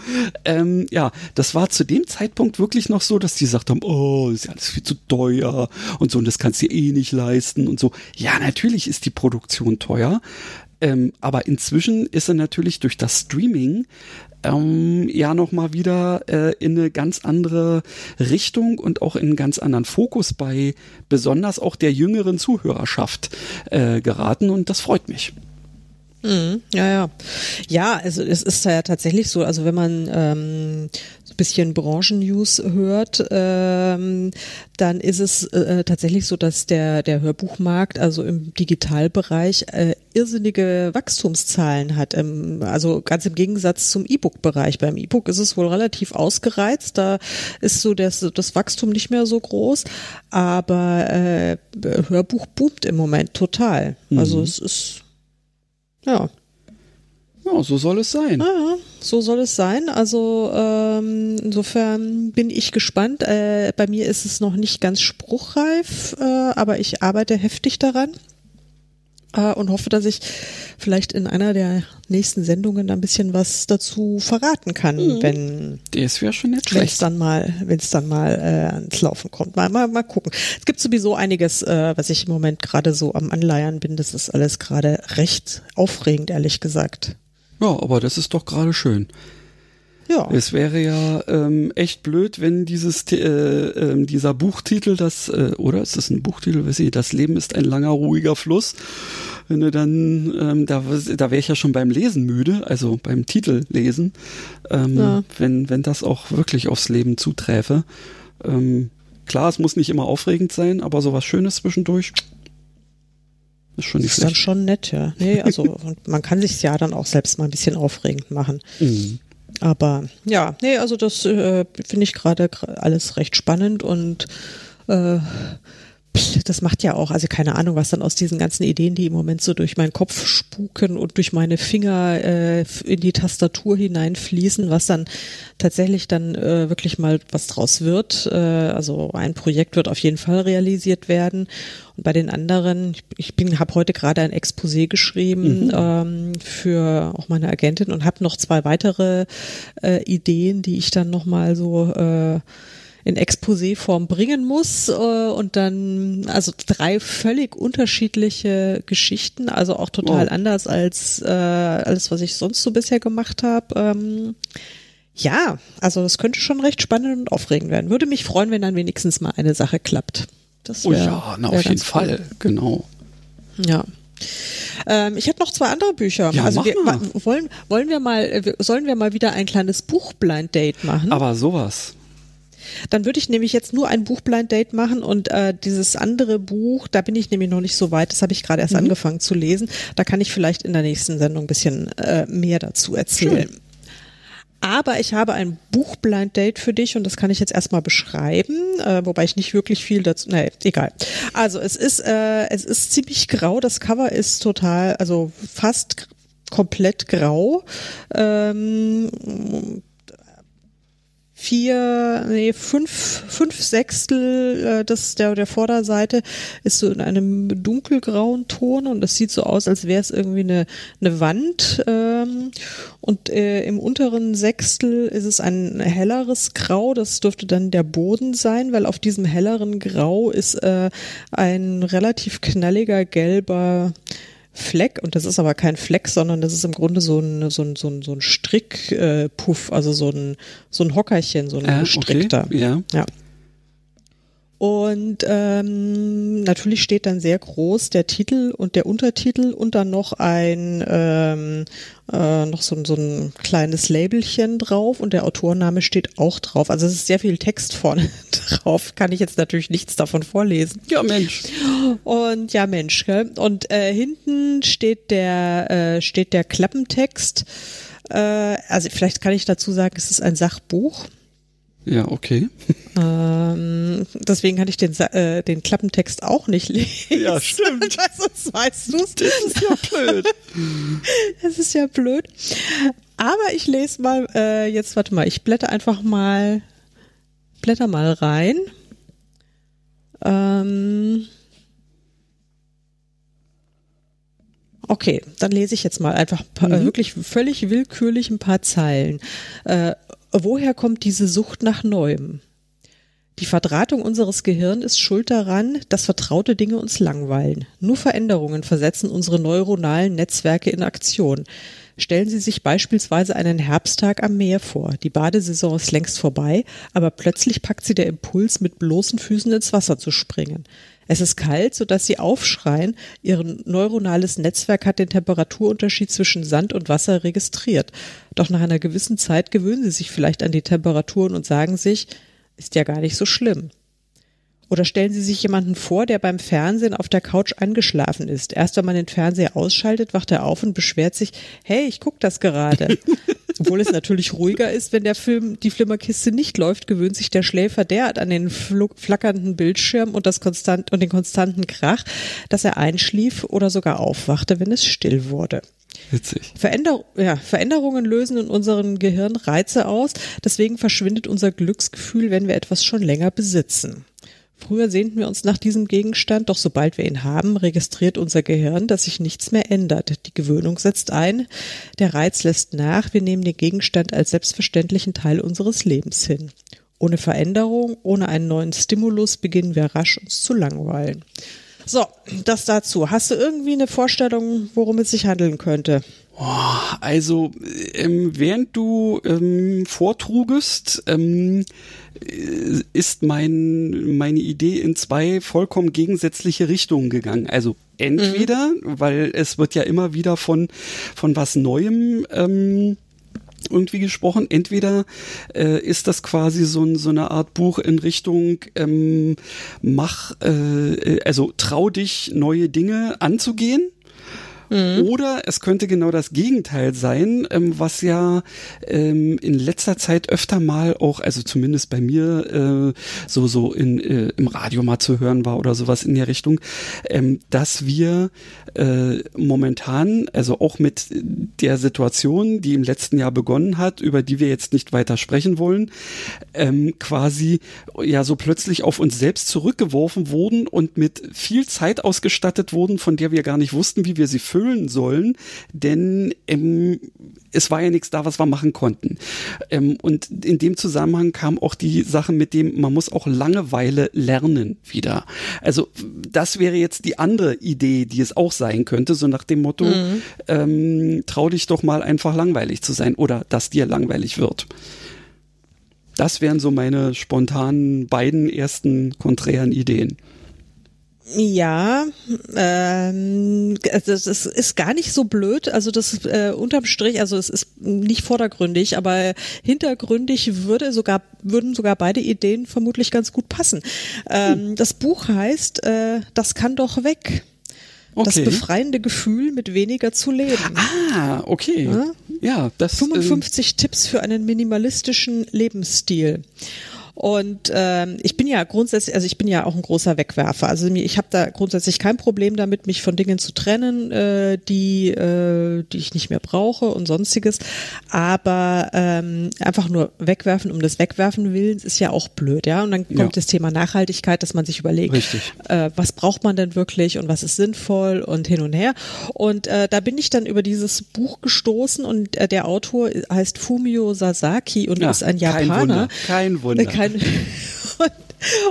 Ähm, ja, das war zu dem Zeitpunkt wirklich noch so, dass die gesagt haben, oh, ist ja alles viel zu teuer und so, und das kannst du eh nicht leisten und so. Ja, natürlich ist die Produktion teuer, ähm, aber inzwischen ist er natürlich durch das Streaming ähm, ja nochmal wieder äh, in eine ganz andere Richtung und auch in einen ganz anderen Fokus bei besonders auch der jüngeren Zuhörerschaft äh, geraten und das freut mich. Mhm, ja, ja. Ja, also es ist ja tatsächlich so, also wenn man ähm, bisschen Branchennews hört, ähm, dann ist es äh, tatsächlich so, dass der, der Hörbuchmarkt, also im Digitalbereich, äh, irrsinnige Wachstumszahlen hat. Ähm, also ganz im Gegensatz zum E-Book-Bereich. Beim E-Book ist es wohl relativ ausgereizt, da ist so das, das Wachstum nicht mehr so groß, aber äh, Hörbuch boomt im Moment total. Also mhm. es ist ja. Ja, so soll es sein. Ja, so soll es sein. Also ähm, insofern bin ich gespannt. Äh, bei mir ist es noch nicht ganz spruchreif, äh, aber ich arbeite heftig daran äh, und hoffe, dass ich vielleicht in einer der nächsten Sendungen ein bisschen was dazu verraten kann, mhm. wenn das wäre schon nicht. Wenn es dann mal, wenn es dann mal äh, ans Laufen kommt. Mal, mal, mal gucken. Es gibt sowieso einiges, äh, was ich im Moment gerade so am Anleiern bin. Das ist alles gerade recht aufregend, ehrlich gesagt. Ja, aber das ist doch gerade schön. Ja. Es wäre ja ähm, echt blöd, wenn dieses äh, äh, dieser Buchtitel, das äh, oder ist das ein Buchtitel, weiß ich, das Leben ist ein langer ruhiger Fluss. Wenn du dann ähm, da da wäre ich ja schon beim Lesen müde, also beim Titel lesen, ähm, ja. wenn wenn das auch wirklich aufs Leben zuträfe. Ähm, klar, es muss nicht immer aufregend sein, aber sowas Schönes zwischendurch. Ist schon nicht das ist schlecht. dann schon nett, ja. Nee, also man kann sich ja dann auch selbst mal ein bisschen aufregend machen. Mhm. Aber ja, nee, also das äh, finde ich gerade alles recht spannend und äh, das macht ja auch, also keine Ahnung, was dann aus diesen ganzen Ideen, die im Moment so durch meinen Kopf spuken und durch meine Finger äh, in die Tastatur hineinfließen, was dann tatsächlich dann äh, wirklich mal was draus wird. Äh, also ein Projekt wird auf jeden Fall realisiert werden. Und bei den anderen, ich bin, habe heute gerade ein Exposé geschrieben mhm. ähm, für auch meine Agentin und habe noch zwei weitere äh, Ideen, die ich dann nochmal so äh, in Exposé-Form bringen muss äh, und dann also drei völlig unterschiedliche Geschichten, also auch total wow. anders als äh, alles, was ich sonst so bisher gemacht habe. Ähm, ja, also das könnte schon recht spannend und aufregend werden. Würde mich freuen, wenn dann wenigstens mal eine Sache klappt. Das wär, oh ja, na, auf jeden Fall, cool. genau. Ja. Ähm, ich habe noch zwei andere Bücher. Ja, also wir, wollen, wollen wir mal, äh, sollen wir mal wieder ein kleines Buchblind Date machen? Aber sowas. Dann würde ich nämlich jetzt nur ein Buchblind-Date machen und äh, dieses andere Buch, da bin ich nämlich noch nicht so weit, das habe ich gerade erst mhm. angefangen zu lesen. Da kann ich vielleicht in der nächsten Sendung ein bisschen äh, mehr dazu erzählen. Schön. Aber ich habe ein Buchblind Date für dich und das kann ich jetzt erstmal beschreiben, äh, wobei ich nicht wirklich viel dazu. Nee, egal. Also es ist äh, es ist ziemlich grau. Das Cover ist total, also fast komplett grau. Ähm, vier, nee, fünf, fünf Sechstel äh, des, der, der Vorderseite ist so in einem dunkelgrauen Ton und es sieht so aus, als wäre es irgendwie eine, eine Wand. Ähm, und äh, im unteren Sechstel ist es ein helleres Grau, das dürfte dann der Boden sein, weil auf diesem helleren Grau ist äh, ein relativ knalliger gelber Fleck und das ist aber kein Fleck, sondern das ist im Grunde so ein, so ein, so ein, so ein Strickpuff, äh, also so ein, so ein Hockerchen, so ein äh, gestrickter. Okay, ja. ja. Und ähm, natürlich steht dann sehr groß der Titel und der Untertitel und dann noch ein ähm, äh, noch so, so ein kleines Labelchen drauf und der Autorname steht auch drauf. Also es ist sehr viel Text vorne drauf. Kann ich jetzt natürlich nichts davon vorlesen. Ja Mensch. Und ja Mensch. Gell? Und äh, hinten steht der äh, steht der Klappentext. Äh, also vielleicht kann ich dazu sagen, es ist ein Sachbuch. Ja, okay. Ähm, deswegen kann ich den, äh, den Klappentext auch nicht lesen. Ja, stimmt. das weißt du Das ist ja blöd. das ist ja blöd. Aber ich lese mal, äh, jetzt warte mal, ich blätter einfach mal, blätter mal rein. Ähm, Okay, dann lese ich jetzt mal einfach paar, mhm. wirklich völlig willkürlich ein paar Zeilen. Äh, Woher kommt diese Sucht nach Neuem? Die Verdrahtung unseres Gehirns ist schuld daran, dass vertraute Dinge uns langweilen. Nur Veränderungen versetzen unsere neuronalen Netzwerke in Aktion. Stellen Sie sich beispielsweise einen Herbsttag am Meer vor. Die Badesaison ist längst vorbei, aber plötzlich packt Sie der Impuls, mit bloßen Füßen ins Wasser zu springen. Es ist kalt, sodass sie aufschreien. Ihr neuronales Netzwerk hat den Temperaturunterschied zwischen Sand und Wasser registriert. Doch nach einer gewissen Zeit gewöhnen sie sich vielleicht an die Temperaturen und sagen sich, ist ja gar nicht so schlimm. Oder stellen Sie sich jemanden vor, der beim Fernsehen auf der Couch angeschlafen ist. Erst wenn man den Fernseher ausschaltet, wacht er auf und beschwert sich, hey, ich guck das gerade. Obwohl es natürlich ruhiger ist, wenn der Film, die Flimmerkiste nicht läuft, gewöhnt sich der Schläfer derart an den flackernden Bildschirm und das konstant, und den konstanten Krach, dass er einschlief oder sogar aufwachte, wenn es still wurde. Witzig. Veränder ja, Veränderungen lösen in unserem Gehirn Reize aus, deswegen verschwindet unser Glücksgefühl, wenn wir etwas schon länger besitzen. Früher sehnten wir uns nach diesem Gegenstand, doch sobald wir ihn haben, registriert unser Gehirn, dass sich nichts mehr ändert. Die Gewöhnung setzt ein, der Reiz lässt nach, wir nehmen den Gegenstand als selbstverständlichen Teil unseres Lebens hin. Ohne Veränderung, ohne einen neuen Stimulus beginnen wir rasch uns zu langweilen. So, das dazu. Hast du irgendwie eine Vorstellung, worum es sich handeln könnte? Also, ähm, während du ähm, vortrugest, ähm, äh, ist mein, meine Idee in zwei vollkommen gegensätzliche Richtungen gegangen. Also entweder, mhm. weil es wird ja immer wieder von, von was Neuem ähm, irgendwie gesprochen. Entweder äh, ist das quasi so, ein, so eine Art Buch in Richtung ähm, mach, äh, also trau dich neue Dinge anzugehen Mhm. Oder es könnte genau das Gegenteil sein, ähm, was ja ähm, in letzter Zeit öfter mal auch, also zumindest bei mir, äh, so so in, äh, im Radio mal zu hören war oder sowas in der Richtung, ähm, dass wir äh, momentan, also auch mit der Situation, die im letzten Jahr begonnen hat, über die wir jetzt nicht weiter sprechen wollen, ähm, quasi ja so plötzlich auf uns selbst zurückgeworfen wurden und mit viel Zeit ausgestattet wurden, von der wir gar nicht wussten, wie wir sie füllen füllen sollen, denn ähm, es war ja nichts da, was wir machen konnten. Ähm, und in dem Zusammenhang kam auch die Sache mit dem, man muss auch Langeweile lernen wieder. Also das wäre jetzt die andere Idee, die es auch sein könnte, so nach dem Motto, mhm. ähm, trau dich doch mal einfach langweilig zu sein oder dass dir langweilig wird. Das wären so meine spontanen beiden ersten konträren Ideen. Ja, ähm, also das ist gar nicht so blöd. Also das äh, unterm Strich, also es ist nicht vordergründig, aber hintergründig würde sogar würden sogar beide Ideen vermutlich ganz gut passen. Ähm, hm. Das Buch heißt äh, "Das kann doch weg". Okay. Das befreiende Gefühl, mit weniger zu leben. Ah, okay. Ja, ja das 55 ähm, Tipps für einen minimalistischen Lebensstil. Und ähm, ich bin ja grundsätzlich, also ich bin ja auch ein großer Wegwerfer. Also ich habe da grundsätzlich kein Problem damit, mich von Dingen zu trennen, äh, die, äh, die ich nicht mehr brauche und sonstiges. Aber ähm, einfach nur wegwerfen um des Wegwerfen Willens ist ja auch blöd, ja. Und dann kommt ja. das Thema Nachhaltigkeit, dass man sich überlegt, äh, was braucht man denn wirklich und was ist sinnvoll und hin und her. Und äh, da bin ich dann über dieses Buch gestoßen und äh, der Autor heißt Fumio Sasaki und ja, ist ein Japaner. Kein Wunder. Kein Wunder. Kein kein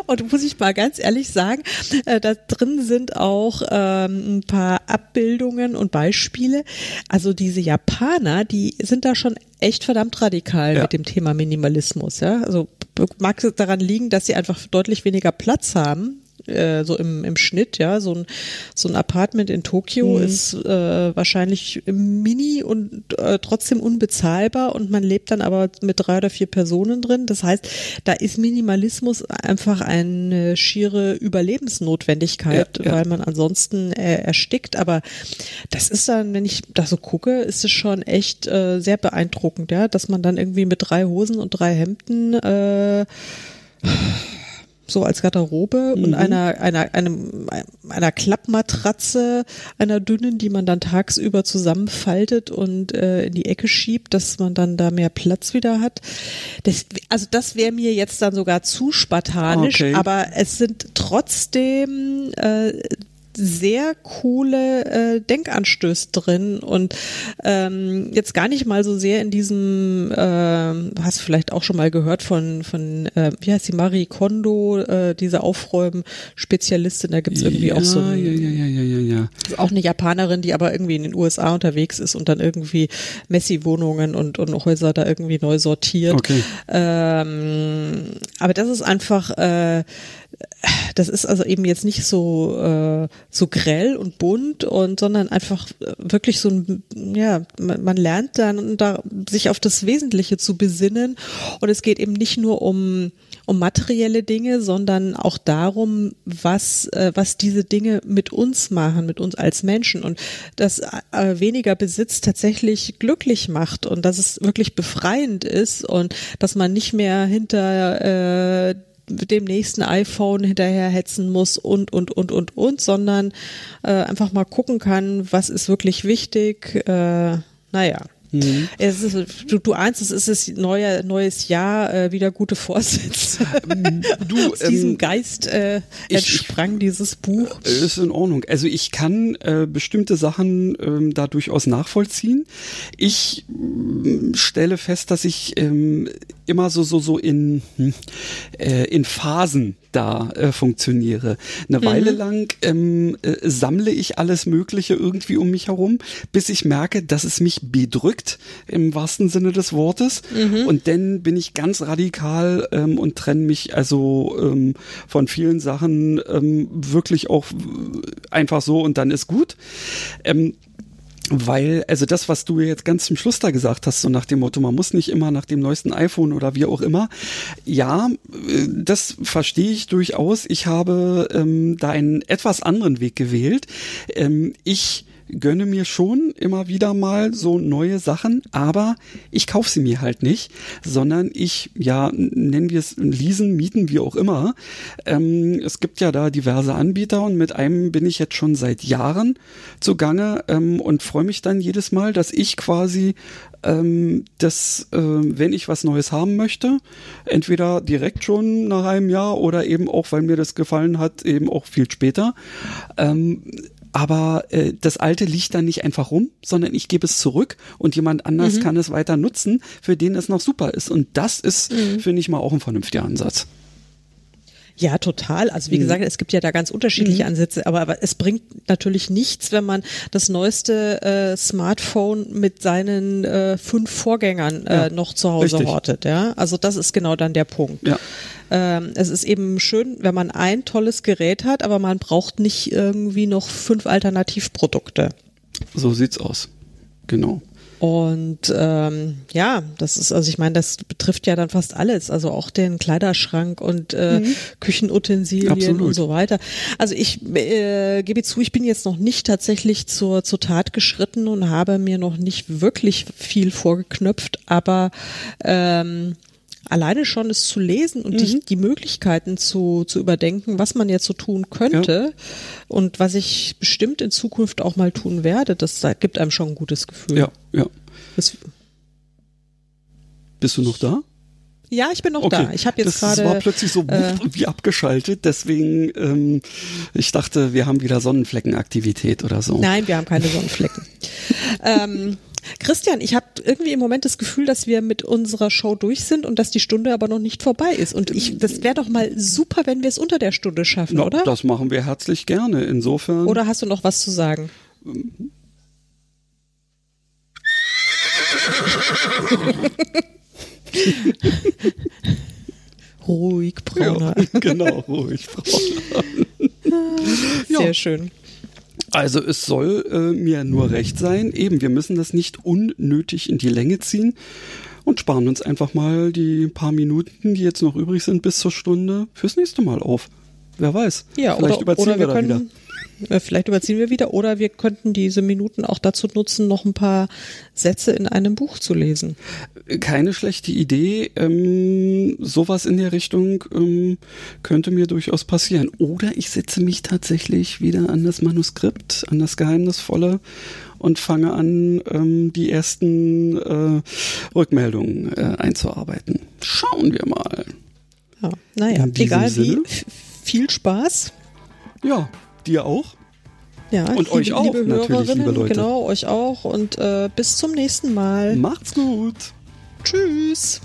und, und muss ich mal ganz ehrlich sagen, äh, da drin sind auch ähm, ein paar Abbildungen und Beispiele. Also diese Japaner, die sind da schon echt verdammt radikal ja. mit dem Thema Minimalismus. Ja, also mag es daran liegen, dass sie einfach deutlich weniger Platz haben äh, so im, im Schnitt, ja, so ein, so ein Apartment in Tokio mhm. ist äh, wahrscheinlich mini und äh, trotzdem unbezahlbar und man lebt dann aber mit drei oder vier Personen drin. Das heißt, da ist Minimalismus einfach eine schiere Überlebensnotwendigkeit, ja, ja. weil man ansonsten äh, erstickt. Aber das ist dann, wenn ich da so gucke, ist es schon echt äh, sehr beeindruckend, ja, dass man dann irgendwie mit drei Hosen und drei Hemden äh, so als Garderobe mhm. und einer, einer, einem, einer Klappmatratze, einer dünnen, die man dann tagsüber zusammenfaltet und äh, in die Ecke schiebt, dass man dann da mehr Platz wieder hat. Das, also das wäre mir jetzt dann sogar zu spartanisch, okay. aber es sind trotzdem äh, sehr coole äh, Denkanstöße drin und ähm, jetzt gar nicht mal so sehr in diesem, äh, hast vielleicht auch schon mal gehört von, von äh, wie heißt sie, Marie Kondo, äh, diese Aufräumen-Spezialistin, da gibt's irgendwie ja, auch so ein, ja, ja, ja, ja, ja. auch eine Japanerin, die aber irgendwie in den USA unterwegs ist und dann irgendwie Messi-Wohnungen und, und Häuser da irgendwie neu sortiert. Okay. Ähm, aber das ist einfach äh, das ist also eben jetzt nicht so äh, so grell und bunt und sondern einfach wirklich so ein ja man, man lernt dann da sich auf das Wesentliche zu besinnen. Und es geht eben nicht nur um um materielle Dinge, sondern auch darum, was äh, was diese Dinge mit uns machen, mit uns als Menschen. Und dass äh, weniger Besitz tatsächlich glücklich macht und dass es wirklich befreiend ist und dass man nicht mehr hinter äh, dem nächsten iPhone hinterherhetzen muss und, und, und, und, und, sondern äh, einfach mal gucken kann, was ist wirklich wichtig. Äh, naja. Mhm. Es ist, du, du ahnst, es ist das neue, neues Jahr, äh, wieder gute Vorsätze. Ähm, du, Aus diesem ähm, Geist äh, entsprang ich, dieses Buch. Äh, ist in Ordnung. Also ich kann äh, bestimmte Sachen ähm, da durchaus nachvollziehen. Ich äh, stelle fest, dass ich ähm, immer so so so in hm, äh, in Phasen da äh, funktioniere. Eine mhm. Weile lang ähm, äh, sammle ich alles Mögliche irgendwie um mich herum, bis ich merke, dass es mich bedrückt im wahrsten Sinne des Wortes. Mhm. Und dann bin ich ganz radikal ähm, und trenne mich also ähm, von vielen Sachen ähm, wirklich auch einfach so und dann ist gut. Ähm, weil, also das, was du jetzt ganz zum Schluss da gesagt hast, so nach dem Motto, man muss nicht immer nach dem neuesten iPhone oder wie auch immer. Ja, äh, das verstehe ich durchaus. Ich habe ähm, da einen etwas anderen Weg gewählt. Ähm, ich gönne mir schon immer wieder mal so neue Sachen, aber ich kaufe sie mir halt nicht, sondern ich, ja, nennen wir es leasen, mieten, wie auch immer. Ähm, es gibt ja da diverse Anbieter und mit einem bin ich jetzt schon seit Jahren zugange ähm, und freue mich dann jedes Mal, dass ich quasi ähm, dass äh, wenn ich was Neues haben möchte, entweder direkt schon nach einem Jahr oder eben auch, weil mir das gefallen hat, eben auch viel später. Ähm, aber äh, das alte liegt dann nicht einfach rum, sondern ich gebe es zurück und jemand anders mhm. kann es weiter nutzen, für den es noch super ist. Und das ist, mhm. finde ich mal, auch ein vernünftiger Ansatz. Ja, total. Also wie mhm. gesagt, es gibt ja da ganz unterschiedliche mhm. Ansätze, aber, aber, es bringt natürlich nichts, wenn man das neueste äh, Smartphone mit seinen äh, fünf Vorgängern äh, ja, noch zu Hause richtig. hortet. Ja, also das ist genau dann der Punkt. Ja. Ähm, es ist eben schön, wenn man ein tolles Gerät hat, aber man braucht nicht irgendwie noch fünf Alternativprodukte. So sieht's aus. Genau. Und ähm, ja, das ist, also ich meine, das betrifft ja dann fast alles, also auch den Kleiderschrank und äh, mhm. Küchenutensilien Absolut. und so weiter. Also ich äh, gebe zu, ich bin jetzt noch nicht tatsächlich zur, zur Tat geschritten und habe mir noch nicht wirklich viel vorgeknöpft, aber ähm, alleine schon es zu lesen und mhm. die, die, Möglichkeiten zu, zu überdenken, was man jetzt so tun könnte ja. und was ich bestimmt in Zukunft auch mal tun werde, das gibt einem schon ein gutes Gefühl. Ja, ja. Das, Bist du noch da? Ja, ich bin noch okay. da. Ich habe jetzt gerade. Das war plötzlich so äh, wie abgeschaltet, deswegen ähm, ich dachte, wir haben wieder Sonnenfleckenaktivität oder so. Nein, wir haben keine Sonnenflecken. ähm, Christian, ich habe irgendwie im Moment das Gefühl, dass wir mit unserer Show durch sind und dass die Stunde aber noch nicht vorbei ist. Und ich, das wäre doch mal super, wenn wir es unter der Stunde schaffen, Na, oder? Das machen wir herzlich gerne. Insofern. Oder hast du noch was zu sagen? ruhig, Brauner. Ja, genau, ruhig, Brauner. Sehr ja. schön. Also es soll äh, mir nur recht sein. Eben, wir müssen das nicht unnötig in die Länge ziehen und sparen uns einfach mal die paar Minuten, die jetzt noch übrig sind bis zur Stunde, fürs nächste Mal auf. Wer weiß. Ja, Vielleicht oder, überziehen oder wir, wir können, wieder. Äh, vielleicht überziehen wir wieder oder wir könnten diese Minuten auch dazu nutzen, noch ein paar Sätze in einem Buch zu lesen. Keine schlechte Idee. Ähm, sowas in der Richtung ähm, könnte mir durchaus passieren. Oder ich setze mich tatsächlich wieder an das Manuskript, an das Geheimnisvolle und fange an, ähm, die ersten äh, Rückmeldungen äh, einzuarbeiten. Schauen wir mal. Ja, naja, egal Sinne. wie, viel Spaß. Ja, Dir auch? Ja, und liebe, euch auch, liebe natürlich, liebe Leute. Genau, euch auch. Und äh, bis zum nächsten Mal. Macht's gut. Tschüss.